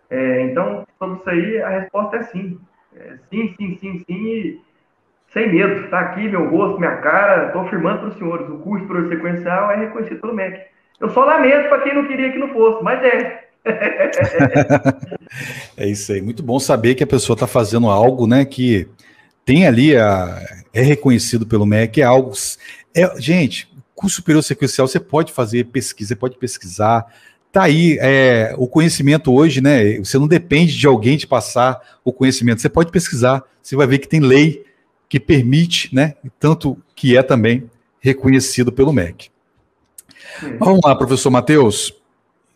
É, então, sobre isso aí, a resposta é sim. É, sim, sim, sim, sim. E sem medo, está aqui meu rosto, minha cara, estou afirmando para os senhores, o curso por sequencial é reconhecido pelo MEC. Eu só lamento para quem não queria que não fosse, mas é. é isso aí, muito bom saber que a pessoa está fazendo algo, né, que tem ali, a, é reconhecido pelo MEC, é algo... É, gente, curso superior sequencial, você pode fazer pesquisa, você pode pesquisar, Tá aí, é, o conhecimento hoje, né? Você não depende de alguém te passar o conhecimento. Você pode pesquisar, você vai ver que tem lei que permite, né, tanto que é também reconhecido pelo MEC. Vamos lá, professor Matheus,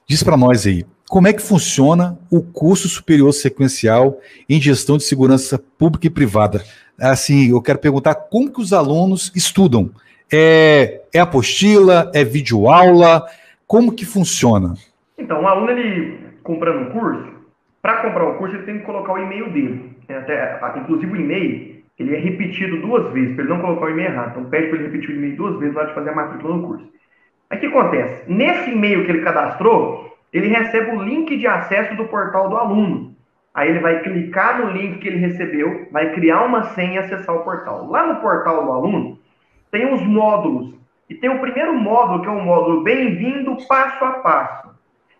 diz para nós aí, como é que funciona o curso superior sequencial em gestão de segurança pública e privada? Assim, eu quero perguntar como que os alunos estudam? É, é apostila? É videoaula? Como que funciona? Então, o aluno, ele comprando um curso, para comprar o curso, ele tem que colocar o e-mail dele. Até, inclusive o e-mail, ele é repetido duas vezes, para ele não colocar o e-mail errado. Então pede para ele repetir o e-mail duas vezes na hora de fazer a matrícula no curso. Aí o que acontece? Nesse e-mail que ele cadastrou, ele recebe o link de acesso do portal do aluno. Aí ele vai clicar no link que ele recebeu, vai criar uma senha e acessar o portal. Lá no portal do aluno, tem os módulos. E tem o primeiro módulo, que é o módulo Bem-vindo Passo a Passo.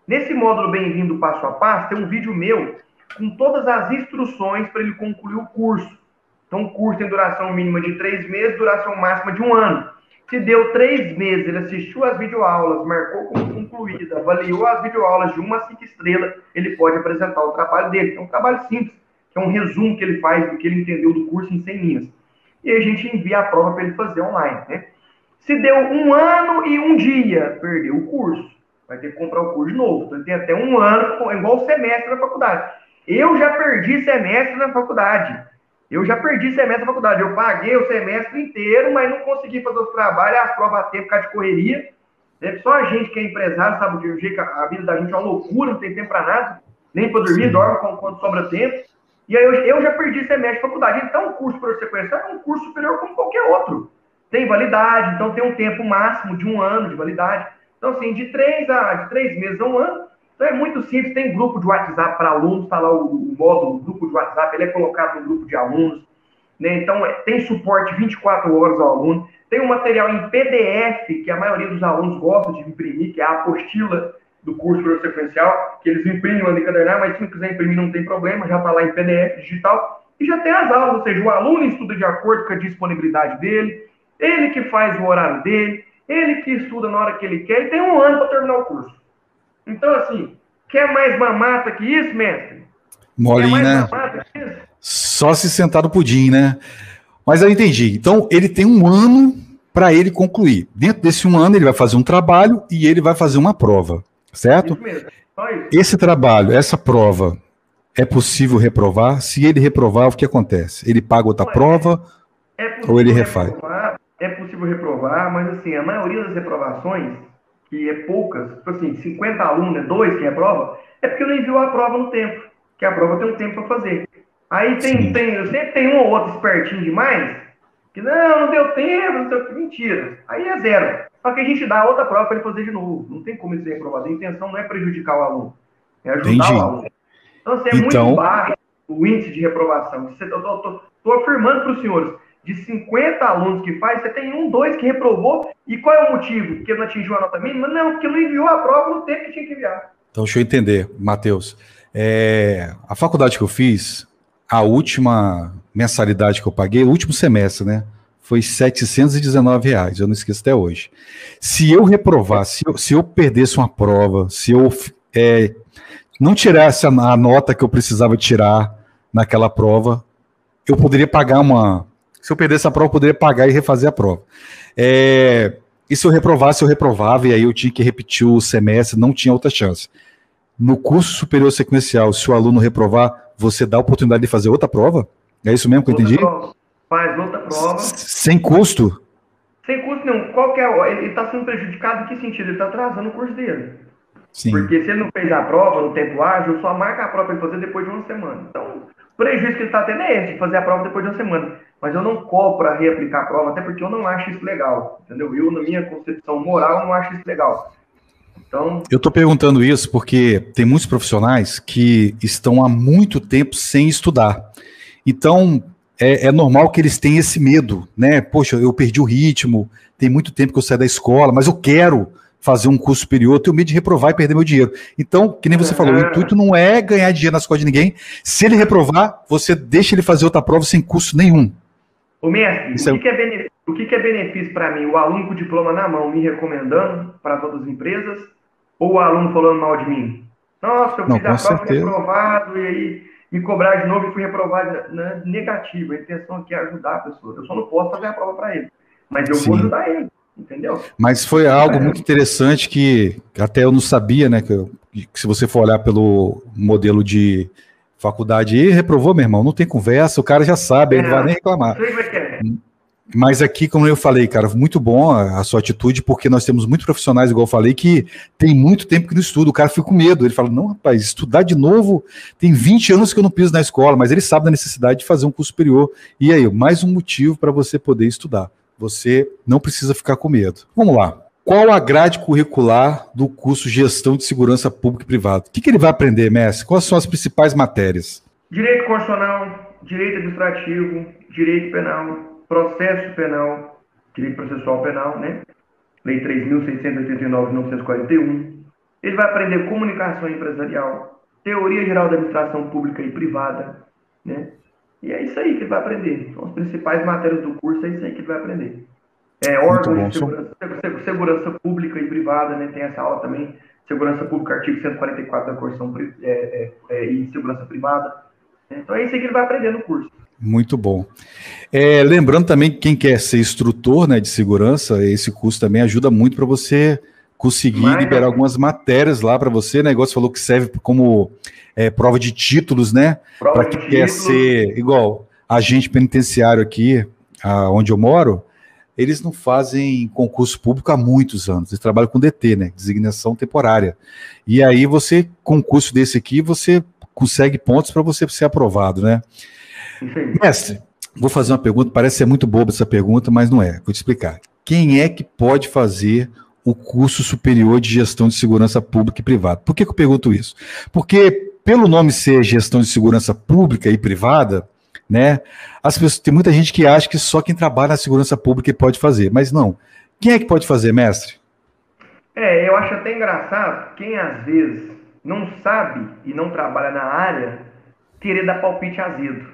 Nesse módulo Bem-vindo Passo a Passo, tem um vídeo meu com todas as instruções para ele concluir o curso. Então, curso tem duração mínima de três meses, duração máxima de um ano. Se deu três meses, ele assistiu as videoaulas, marcou como concluída, avaliou as videoaulas de uma a cinco estrelas, ele pode apresentar o trabalho dele. É um trabalho simples, que é um resumo que ele faz do que ele entendeu do curso em 100 linhas. E a gente envia a prova para ele fazer online, né? Se deu um ano e um dia, perdeu o curso. Vai ter que comprar o curso novo. Então, tem até um ano, igual o semestre da faculdade. Eu já perdi semestre na faculdade. Eu já perdi semestre na faculdade. Eu paguei o semestre inteiro, mas não consegui fazer os trabalhos, as provas a tempo, por causa de correria. Né? Só a gente que é empresário sabe o que a vida da gente é uma loucura, não tem tempo para nada, nem para dormir, Sim. dorme quando sobra tempo. E aí eu, eu já perdi semestre de faculdade. Então, o curso para você conhecer é um curso superior como qualquer outro. Tem validade, então tem um tempo máximo de um ano de validade. Então, assim, de três a de três meses a um ano. Então é muito simples, tem grupo de WhatsApp para alunos, está lá o, o módulo, o grupo de WhatsApp, ele é colocado no grupo de alunos. Né? Então, é, tem suporte 24 horas ao aluno. Tem um material em PDF, que a maioria dos alunos gosta de imprimir, que é a apostila do curso sequencial, que eles imprimem no encadernado, mas se não quiser imprimir não tem problema, já está lá em PDF digital. E já tem as aulas, ou seja, o aluno estuda de acordo com a disponibilidade dele, ele que faz o horário dele, ele que estuda na hora que ele quer, e tem um ano para terminar o curso. Então, assim, quer mais mamata que isso, mestre? Molinho, né? Só se sentar no pudim, né? Mas eu entendi. Então, ele tem um ano para ele concluir. Dentro desse um ano, ele vai fazer um trabalho e ele vai fazer uma prova, certo? Esse trabalho, essa prova, é possível reprovar? Se ele reprovar, o que acontece? Ele paga outra Não, prova é, ou ele refaz? Reprovar, é possível reprovar, mas assim, a maioria das reprovações, que é poucas, tipo assim, 50 alunos, é dois que reprova, é porque não enviou a prova no tempo, que a prova tem um tempo para fazer. Aí tem, tem, sempre tem um ou outro espertinho demais, que não, não deu tempo, não mentira. Aí é zero. Só que a gente dá outra prova para ele fazer de novo. Não tem como ele ser reprovado. A intenção não é prejudicar o aluno, é ajudar Entendi. o aluno. Então, assim, é então... muito baixo o índice de reprovação. Estou afirmando para os senhores, de 50 alunos que faz, você tem um, dois que reprovou. E qual é o motivo? Porque não atingiu a nota mínima? Não, porque não enviou a prova no tempo que tinha que enviar. Então, deixa eu entender, Matheus. É, a faculdade que eu fiz, a última mensalidade que eu paguei, o último semestre, né? Foi 719 reais, eu não esqueço até hoje. Se eu reprovar, se eu, se eu perdesse uma prova, se eu é, não tirasse a, a nota que eu precisava tirar naquela prova, eu poderia pagar uma, se eu perdesse a prova, eu poderia pagar e refazer a prova. É, e se eu reprovasse, eu reprovava, e aí eu tinha que repetir o semestre, não tinha outra chance. No curso superior sequencial, se o aluno reprovar, você dá a oportunidade de fazer outra prova? É isso mesmo que eu entendi? Prova. Faz outra prova. Sem custo? Sem custo nenhum. Qual que é, ele está sendo prejudicado em que sentido? Ele está atrasando o curso dele. Sim. Porque se ele não fez a prova no tempo ágil, só marca a prova para ele fazer depois de uma semana. Então, o prejuízo que ele está tendo é esse, de fazer a prova depois de uma semana mas eu não cobro para reaplicar a prova, até porque eu não acho isso legal, entendeu? Eu, na minha concepção moral, não acho isso legal. Então... Eu estou perguntando isso porque tem muitos profissionais que estão há muito tempo sem estudar. Então, é, é, normal que eles tenham esse medo, né? Poxa, eu perdi o ritmo, tem muito tempo que eu saí da escola, mas eu quero fazer um curso superior, eu tenho medo de reprovar e perder meu dinheiro. Então, que nem você falou, o intuito não é ganhar dinheiro nas costas de ninguém. Se ele reprovar, você deixa ele fazer outra prova sem custo nenhum. O mestre, o, que, é... benefício, o que, é benefício para mim? O aluno com o diploma na mão me recomendando para todas as empresas ou o aluno falando mal de mim? Nossa, eu fiz Não, a prova fui reprovado e aí me cobrar de novo e fui reprovado. Né? Negativo, a intenção aqui é ajudar a pessoa. Eu só não posso fazer a prova para ele, mas eu Sim. vou ajudar ele. Entendeu? Mas foi algo muito interessante que até eu não sabia, né? Que, que se você for olhar pelo modelo de faculdade e reprovou, meu irmão, não tem conversa, o cara já sabe, é, ele não vai nem reclamar. É. Mas aqui, como eu falei, cara, muito bom a, a, sua atitude, porque nós temos muitos profissionais, igual eu falei, que tem muito tempo que não estuda, o cara fica com medo, ele fala, não, rapaz, estudar de novo, tem 20 anos que eu não piso na escola, mas ele sabe da necessidade de fazer um curso superior. E aí, mais um motivo para você poder estudar. Você não precisa ficar com medo. Vamos lá. Qual a grade curricular do curso Gestão de Segurança Pública e Privada? O que, que ele vai aprender, mestre? Quais são as principais matérias? Direito constitucional, direito administrativo, direito penal, processo penal, direito processual penal, né? Lei 3.689 de 1941. Ele vai aprender comunicação empresarial, teoria geral da administração pública e privada, né? E é isso aí que ele vai aprender. São as principais matérias do curso, é isso aí que ele vai aprender. É, órgãos de segurança, segurança, pública e privada, né? Tem essa aula também. Segurança pública, artigo 144 da Constituição é, é, é, e segurança privada. Então é isso que ele vai aprender no curso. Muito bom. É, lembrando também que quem quer ser instrutor né, de segurança, esse curso também ajuda muito para você conseguir Mas, liberar algumas matérias lá para você. O né? negócio falou que serve como é, prova de títulos, né? Para quem quer ser igual agente penitenciário aqui, onde eu moro, eles não fazem concurso público há muitos anos. Eles trabalham com DT, né? Designação temporária. E aí você, concurso desse aqui, você consegue pontos para você ser aprovado, né? Mestre, vou fazer uma pergunta, parece ser muito boba essa pergunta, mas não é. Vou te explicar. Quem é que pode fazer o curso superior de gestão de segurança pública e privada? Por que, que eu pergunto isso? Porque, pelo nome ser gestão de segurança pública e privada, né? As pessoas, tem muita gente que acha que só quem trabalha na segurança pública pode fazer, mas não. Quem é que pode fazer, mestre? É, eu acho até engraçado quem às vezes não sabe e não trabalha na área querer dar palpite azedo.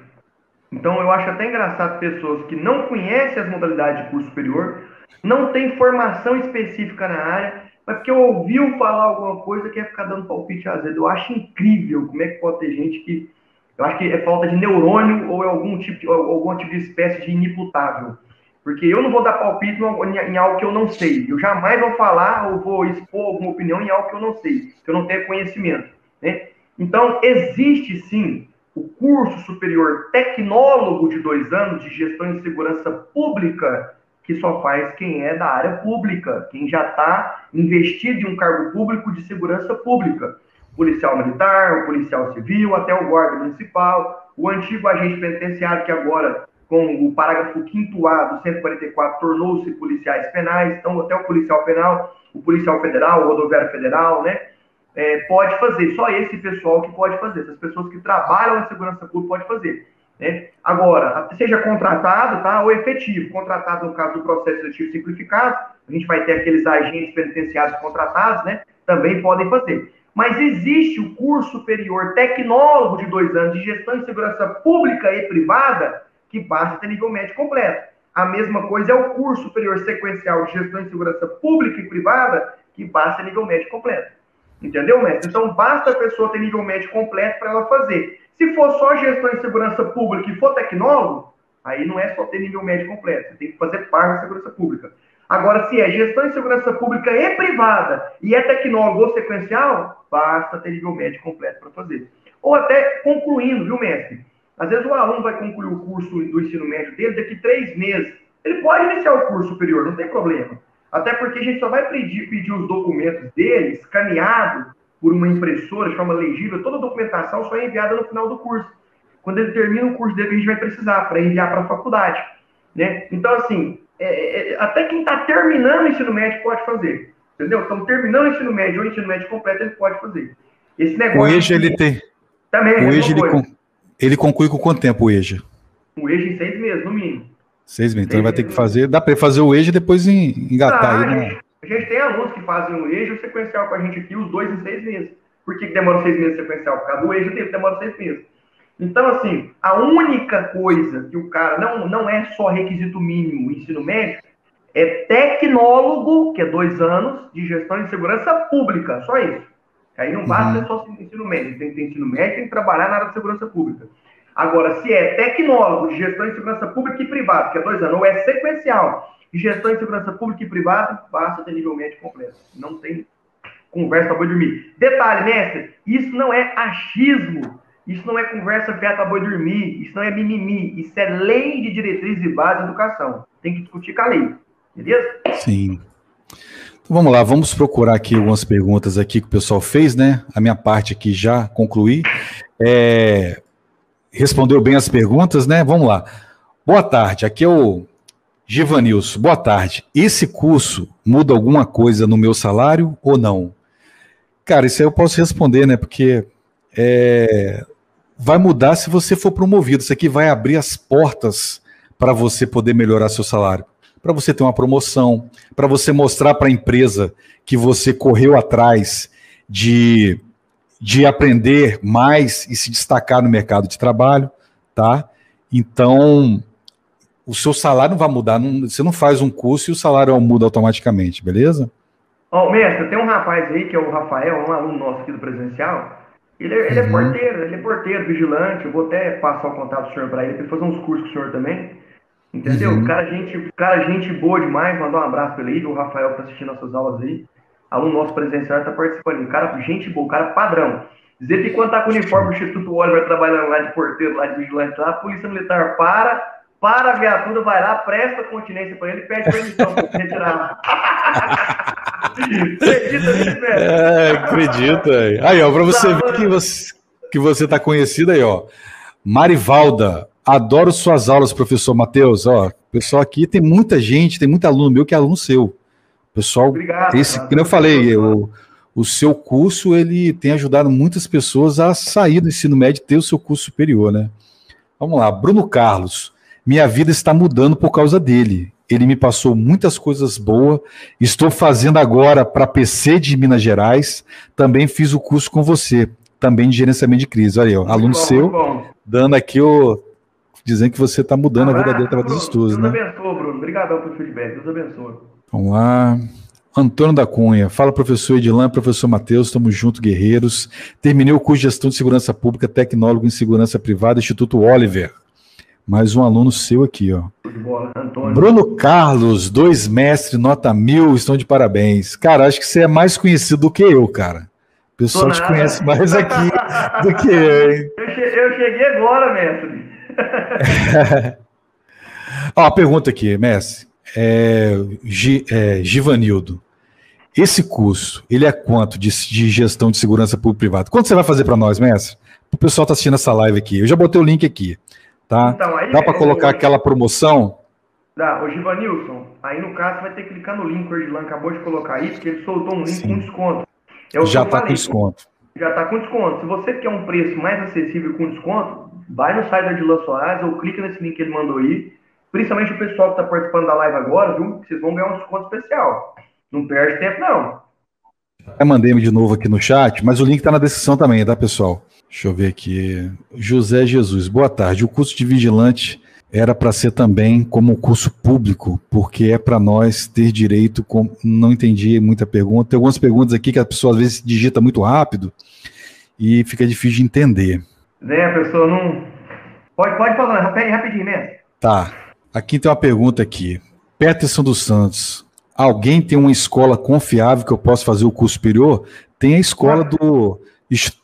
Então eu acho até engraçado pessoas que não conhecem as modalidades de curso superior, não têm formação específica na área, mas porque ouviu falar alguma coisa quer ficar dando palpite azedo. Eu acho incrível como é que pode ter gente que eu acho que é falta de neurônio ou é algum tipo de, algum tipo de espécie de inimputável. Porque eu não vou dar palpite em algo que eu não sei. Eu jamais vou falar ou vou expor alguma opinião em algo que eu não sei, que eu não tenho conhecimento. Né? Então, existe sim o curso superior tecnólogo de dois anos de gestão e segurança pública, que só faz quem é da área pública, quem já está investido em um cargo público de segurança pública policial militar, o policial civil, até o guarda municipal, o antigo agente penitenciário, que agora, com o parágrafo 5 A do 144, tornou-se policiais penais, então até o policial penal, o policial federal, o rodoviário federal, né? É, pode fazer, só esse pessoal que pode fazer, essas pessoas que trabalham na segurança pública pode fazer. Né? Agora, seja contratado tá, ou efetivo. Contratado, no caso do processo seletivo simplificado, a gente vai ter aqueles agentes penitenciários contratados, né? Também podem fazer. Mas existe o curso superior tecnólogo de dois anos de gestão de segurança pública e privada, que basta ter nível médio completo. A mesma coisa é o curso superior sequencial de gestão de segurança pública e privada, que basta ter nível médio completo. Entendeu, mestre? Então, basta a pessoa ter nível médio completo para ela fazer. Se for só gestão de segurança pública e for tecnólogo, aí não é só ter nível médio completo, você tem que fazer parte da segurança pública. Agora, se é gestão de segurança pública e privada e é tecnólogo sequencial, basta ter nível médio completo para fazer. Ou até concluindo, viu, mestre? Às vezes o aluno vai concluir o curso do ensino médio dele daqui três meses. Ele pode iniciar o curso superior, não tem problema. Até porque a gente só vai pedir, pedir os documentos dele escaneado por uma impressora forma legível. Toda a documentação só é enviada no final do curso. Quando ele termina o curso dele, a gente vai precisar para enviar para a faculdade. Né? Então, assim, é, é, é, até quem está terminando o ensino médio pode fazer. Entendeu? Estamos terminando o ensino médio ou ensino médio completo, ele pode fazer. Esse negócio. O EJA, ele tem. Também, o EJA, ele, con... ele conclui com quanto tempo o EJA? O EJA em seis meses, no mínimo. Seis meses. Então ele vai ter que fazer. Dá para fazer o EJA e depois engatar ah, aí. A, gente, a gente tem alunos que fazem o EJA o sequencial com a gente aqui, os dois em seis meses. Por que demora seis meses sequencial? Por causa do EJA demora seis meses. Então, assim, a única coisa que o cara não, não é só requisito mínimo ensino médio, é tecnólogo, que é dois anos, de gestão de segurança pública, só isso. Aí não basta uhum. só ensino médio, tem que ter ensino médio, tem que trabalhar na área de segurança pública. Agora, se é tecnólogo de gestão de segurança pública e privada, que é dois anos, ou é sequencial de gestão de segurança pública e privada, basta ter nível médio completo. Não tem conversa para dormir. Detalhe, mestre, isso não é achismo isso não é conversa fiada boi dormir, isso não é mimimi, isso é lei de diretrizes e base de educação. Tem que discutir com a lei, beleza? Sim. Então vamos lá, vamos procurar aqui algumas perguntas aqui que o pessoal fez, né? A minha parte aqui já concluí. É... Respondeu bem as perguntas, né? Vamos lá. Boa tarde, aqui é o Givanilson. Boa tarde. Esse curso muda alguma coisa no meu salário ou não? Cara, isso aí eu posso responder, né? Porque é, vai mudar se você for promovido. Isso aqui vai abrir as portas para você poder melhorar seu salário, para você ter uma promoção, para você mostrar para a empresa que você correu atrás de, de aprender mais e se destacar no mercado de trabalho, tá? Então, o seu salário não vai mudar, não, você não faz um curso e o salário muda automaticamente, beleza? Ó, oh, mestre, tem um rapaz aí que é o Rafael, um aluno nosso aqui do presencial, Ele, é, ele é uhum. porteiro, ele é porteiro, vigilante. Eu vou até passar o contato do senhor para ele, para ele fazer uns cursos com o senhor também. Entendeu? Uhum. Cara, gente, cara, gente boa demais. Mandar um abraço para ele, o Rafael, que tá assistindo nossas aulas aí. Aluno nosso presencial está participando. Cara, gente boa, cara padrão. Dizer que quando tá com o uniforme do Instituto Oliver trabalhando lá de porteiro, lá de vigilante, lá, a polícia militar para, para a viatura, vai lá, presta continência para ele, pede permissão para retirar. acredita nisso, velho? É, acredito. Aí, ó, para você tá, ver que você, que você tá conhecido aí, ó. Marivalda, adoro suas aulas, professor Matheus. Ó, pessoal aqui tem muita gente, tem muito aluno meu que é aluno seu. Pessoal, Obrigado, esse, como eu falei, o, o seu curso ele tem ajudado muitas pessoas a sair do ensino médio e ter o seu curso superior, né? Vamos lá, Bruno Carlos. Minha vida está mudando por causa dele. Ele me passou muitas coisas boas. Estou fazendo agora para PC de Minas Gerais. Também fiz o curso com você, também de gerenciamento de crise. Olha aí, ó, aluno bom, seu, dando aqui o. dizendo que você está mudando ah, a vida dele através dos estudos, Deus né? Deus abençoe, Bruno. Obrigadão pelo feedback. Deus abençoe. Vamos lá. Antônio da Cunha, fala professor Edilan, professor Matheus, estamos juntos, guerreiros. Terminei o curso de gestão de segurança pública, tecnólogo em segurança privada, Instituto Oliver. Mais um aluno seu aqui, ó. Bruno Carlos, dois mestres, nota mil, estão de parabéns. Cara, acho que você é mais conhecido do que eu, cara. O pessoal te conhece mais aqui do que eu, hein? Eu cheguei agora, mestre. ó, a pergunta aqui, mestre. É, G, é, Givanildo. Esse curso, ele é quanto de, de gestão de segurança pública privada? Quanto você vai fazer para nós, mestre? O pessoal está assistindo essa live aqui. Eu já botei o link aqui. Tá? Então, aí, Dá para colocar aquela promoção? Dá. Ô, Givanilson, aí no caso você vai ter que clicar no link que o Erdilan acabou de colocar aí, porque ele soltou um link Sim. com desconto. É já está com desconto. Já está com desconto. Se você quer um preço mais acessível com desconto, vai no site do Erdilan Soares ou clica nesse link que ele mandou aí. Principalmente o pessoal que está participando da live agora, viu? Vocês vão ganhar um desconto especial. Não perde tempo, não. Eu mandei de novo aqui no chat, mas o link está na descrição também, tá, pessoal? Deixa eu ver aqui. José Jesus, boa tarde. O curso de vigilante era para ser também como curso público, porque é para nós ter direito. Com... Não entendi muita pergunta. Tem algumas perguntas aqui que a pessoa às vezes digita muito rápido e fica difícil de entender. Vem, a pessoa não. Pode, pode falar, rapidinho, né? Tá. Aqui tem uma pergunta aqui. Peterson dos Santos. Alguém tem uma escola confiável que eu possa fazer o curso superior? Tem a escola do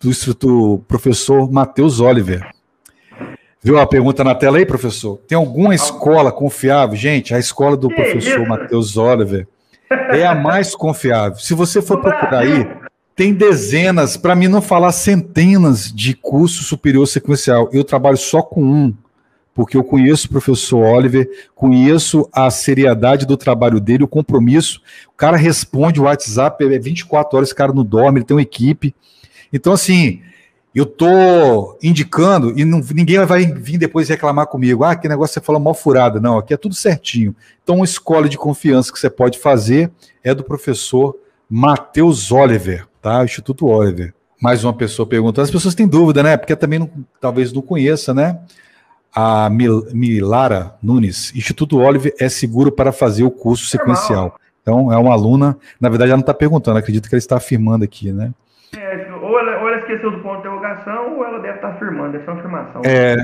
do instrutor professor Matheus Oliver. Viu a pergunta na tela aí, professor? Tem alguma escola confiável? Gente, a escola do professor Matheus Oliver é a mais confiável. Se você for procurar aí, tem dezenas, para mim não falar centenas de curso superior sequencial. Eu trabalho só com um, porque eu conheço o professor Oliver, conheço a seriedade do trabalho dele, o compromisso. O cara responde o WhatsApp, é 24 horas, esse cara não dorme, ele tem uma equipe. Então, assim, eu tô indicando e não, ninguém vai vir depois reclamar comigo. Ah, que negócio você falou mal furada. Não, aqui é tudo certinho. Então, uma escola de confiança que você pode fazer é do professor Matheus Oliver, tá? Instituto Oliver. Mais uma pessoa perguntando. As pessoas têm dúvida, né? Porque também não, talvez não conheça, né? A Mil, Milara Nunes, Instituto Oliver é seguro para fazer o curso sequencial. Então, é uma aluna, na verdade, ela não está perguntando, acredito que ela está afirmando aqui, né? É, ou ela, ou ela esqueceu do ponto de interrogação, ou ela deve estar afirmando, ser uma afirmação. É,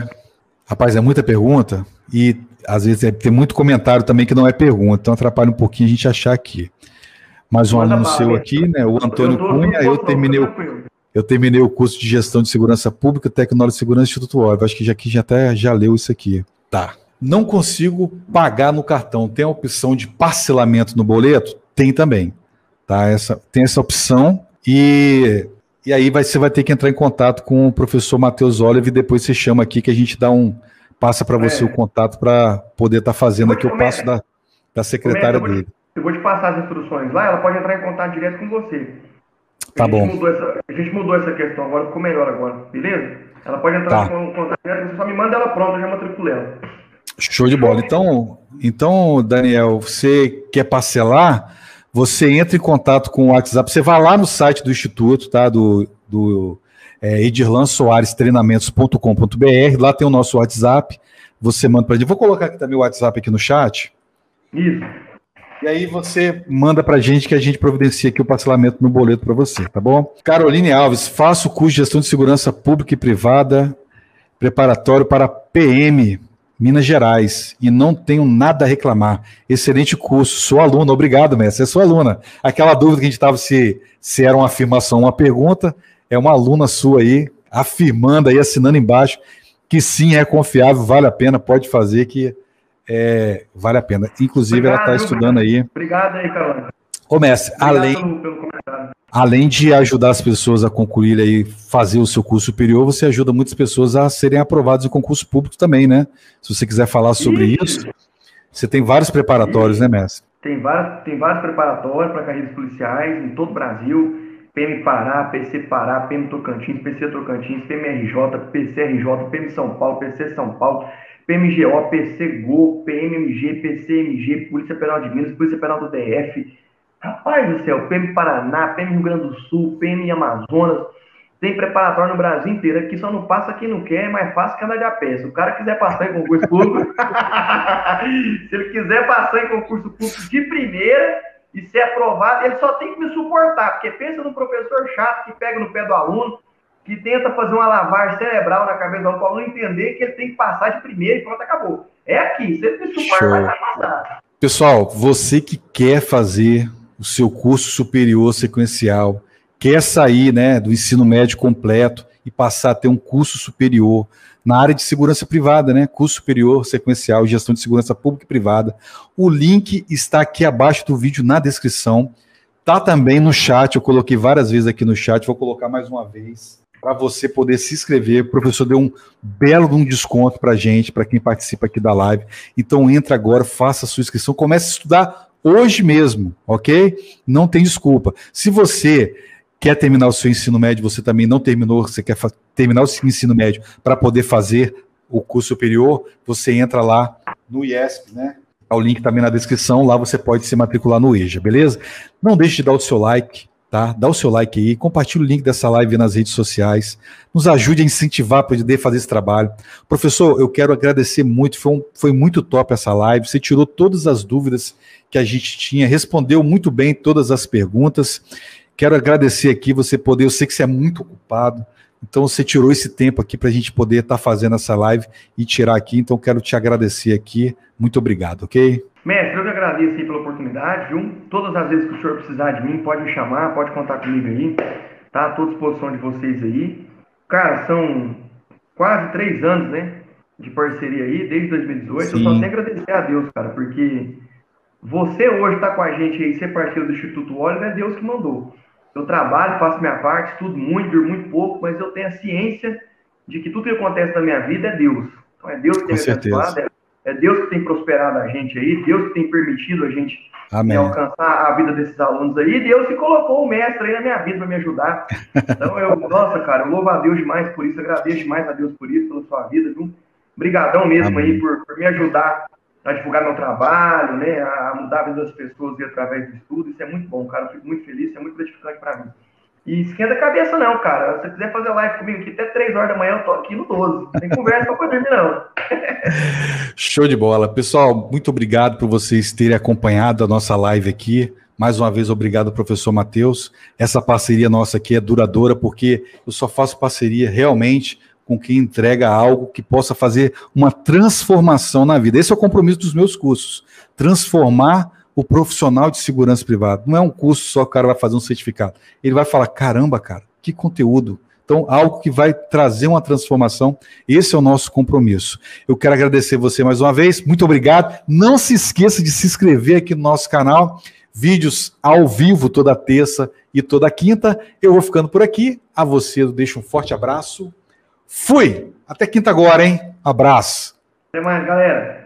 rapaz, é muita pergunta e às vezes é, tem muito comentário também que não é pergunta, então atrapalha um pouquinho a gente achar aqui. Mais um aluno seu aqui, né? O Antônio eu Cunha, eu terminei o, eu terminei o curso de gestão de segurança pública, tecnologia de segurança Instituto Web. Acho que já aqui já até já leu isso aqui. Tá. Não consigo pagar no cartão. Tem a opção de parcelamento no boleto? Tem também. Tá? Essa, tem essa opção. E e aí vai, você vai ter que entrar em contato com o professor Matheus Olive e depois você chama aqui que a gente dá um passa para você é. o contato para poder estar tá fazendo aqui o passo da, da secretária Comenta, dele. Eu vou te passar as instruções lá, ela pode entrar em contato direto com você. Tá bom. Essa, a gente mudou essa questão agora, ficou melhor agora, beleza? Ela pode entrar tá. em contato direto, você só me manda ela pronta, eu já matriculei ela. Show de bola. Então, então, Daniel, você quer parcelar? Você entra em contato com o WhatsApp, você vai lá no site do Instituto, tá? Do, do é, edirlansoarestreinamentos.com.br, lá tem o nosso WhatsApp, você manda para gente. Vou colocar aqui também o WhatsApp aqui no chat. Isso. E aí você manda pra gente que a gente providencia aqui o parcelamento no boleto para você, tá bom? Caroline Alves, faço curso de gestão de segurança pública e privada, preparatório para PM, Minas Gerais, e não tenho nada a reclamar. Excelente curso, sou aluna, obrigado, mestre, é sua aluna. Aquela dúvida que a gente estava se, se era uma afirmação ou uma pergunta, é uma aluna sua aí, afirmando aí, assinando embaixo, que sim, é confiável, vale a pena, pode fazer que é, vale a pena. Inclusive, Obrigado, ela está estudando aí. Obrigado aí, Carol. Ô, mestre, além, pelo, pelo além de ajudar as pessoas a concluir aí, fazer o seu curso superior, você ajuda muitas pessoas a serem aprovadas em concurso público também, né? Se você quiser falar sobre isso, isso você tem vários preparatórios, isso. né, mestre? Tem vários, tem vários preparatórios para carreiras policiais em todo o Brasil. PM Pará, PC Pará, PM Tocantins, PC Tocantins, PMRJ, PCRJ, PM São Paulo, PC São Paulo, PMGO, PCGO, PMMG, PCMG, Polícia Penal de Minas, Polícia Penal do DF. Rapaz do céu, PM Paraná, PM Rio Grande do Sul, PM Amazonas. Tem preparatório no Brasil inteiro. Aqui só não passa quem não quer, é mais fácil que andar de a pé. Se o cara quiser passar em concurso público, se ele quiser passar em concurso público de primeira e ser aprovado, ele só tem que me suportar. Porque pensa no professor chato que pega no pé do aluno, que tenta fazer uma lavagem cerebral na cabeça do aluno, para o aluno entender que ele tem que passar de primeiro e pronto, acabou. É aqui, você tem suporte, vai passar. Pessoal, você que quer fazer o seu curso superior sequencial, quer sair né, do ensino médio completo e passar a ter um curso superior na área de segurança privada, né? Curso superior sequencial, gestão de segurança pública e privada. O link está aqui abaixo do vídeo na descrição. Tá também no chat, eu coloquei várias vezes aqui no chat, vou colocar mais uma vez para você poder se inscrever. O professor deu um belo um desconto para gente, para quem participa aqui da live. Então entra agora, faça a sua inscrição, comece a estudar hoje mesmo, ok? Não tem desculpa. Se você quer terminar o seu ensino médio, você também não terminou, você quer terminar o seu ensino médio para poder fazer o curso superior, você entra lá no IESP, né? O link também na descrição, lá você pode se matricular no EJA, beleza? Não deixe de dar o seu like, tá? Dá o seu like aí, compartilhe o link dessa live nas redes sociais, nos ajude a incentivar para poder fazer esse trabalho. Professor, eu quero agradecer muito, foi, um, foi muito top essa live, você tirou todas as dúvidas que a gente tinha, respondeu muito bem todas as perguntas. Quero agradecer aqui você poder, eu sei que você é muito ocupado, então você tirou esse tempo aqui para a gente poder estar tá fazendo essa live e tirar aqui, então quero te agradecer aqui. Muito obrigado, ok? Mestre, eu que agradeço aí pela oportunidade, viu? Todas as vezes que o senhor precisar de mim, pode me chamar, pode contar comigo aí, tá? Estou à disposição de vocês aí. Cara, são quase três anos, né? De parceria aí, desde 2018. Sim. Eu só tenho que agradecer a Deus, cara, porque você hoje está com a gente aí, ser parceiro do Instituto Oliver, é Deus que mandou. Eu trabalho, faço minha parte, estudo muito, durmo muito pouco, mas eu tenho a ciência de que tudo que acontece na minha vida é Deus. Então é Deus que tem abençoado, é é Deus que tem prosperado a gente aí, Deus que tem permitido a gente né, alcançar a vida desses alunos aí, Deus que colocou o mestre aí na minha vida para me ajudar. Então, eu, nossa, cara, eu louvo a Deus demais por isso, agradeço demais a Deus por isso, pela sua vida, viu? Obrigadão mesmo Amém. aí por, por me ajudar a divulgar meu trabalho, né, a mudar a vida das pessoas através do estudo, isso é muito bom, cara, eu fico muito feliz, isso é muito gratificante para mim. E esquenta a cabeça não, cara. Se você quiser fazer live comigo aqui até 3 horas da manhã, eu tô aqui no 12. Não tem conversa pra dormir, não. Show de bola. Pessoal, muito obrigado por vocês terem acompanhado a nossa live aqui. Mais uma vez, obrigado, professor Matheus. Essa parceria nossa aqui é duradoura, porque eu só faço parceria realmente com quem entrega algo que possa fazer uma transformação na vida. Esse é o compromisso dos meus cursos. Transformar o profissional de segurança privada. Não é um curso só que o cara vai fazer um certificado. Ele vai falar: caramba, cara, que conteúdo. Então, algo que vai trazer uma transformação. Esse é o nosso compromisso. Eu quero agradecer você mais uma vez. Muito obrigado. Não se esqueça de se inscrever aqui no nosso canal. Vídeos ao vivo toda terça e toda quinta. Eu vou ficando por aqui. A você eu deixo um forte abraço. Fui! Até quinta agora, hein? Abraço. Até mais, galera.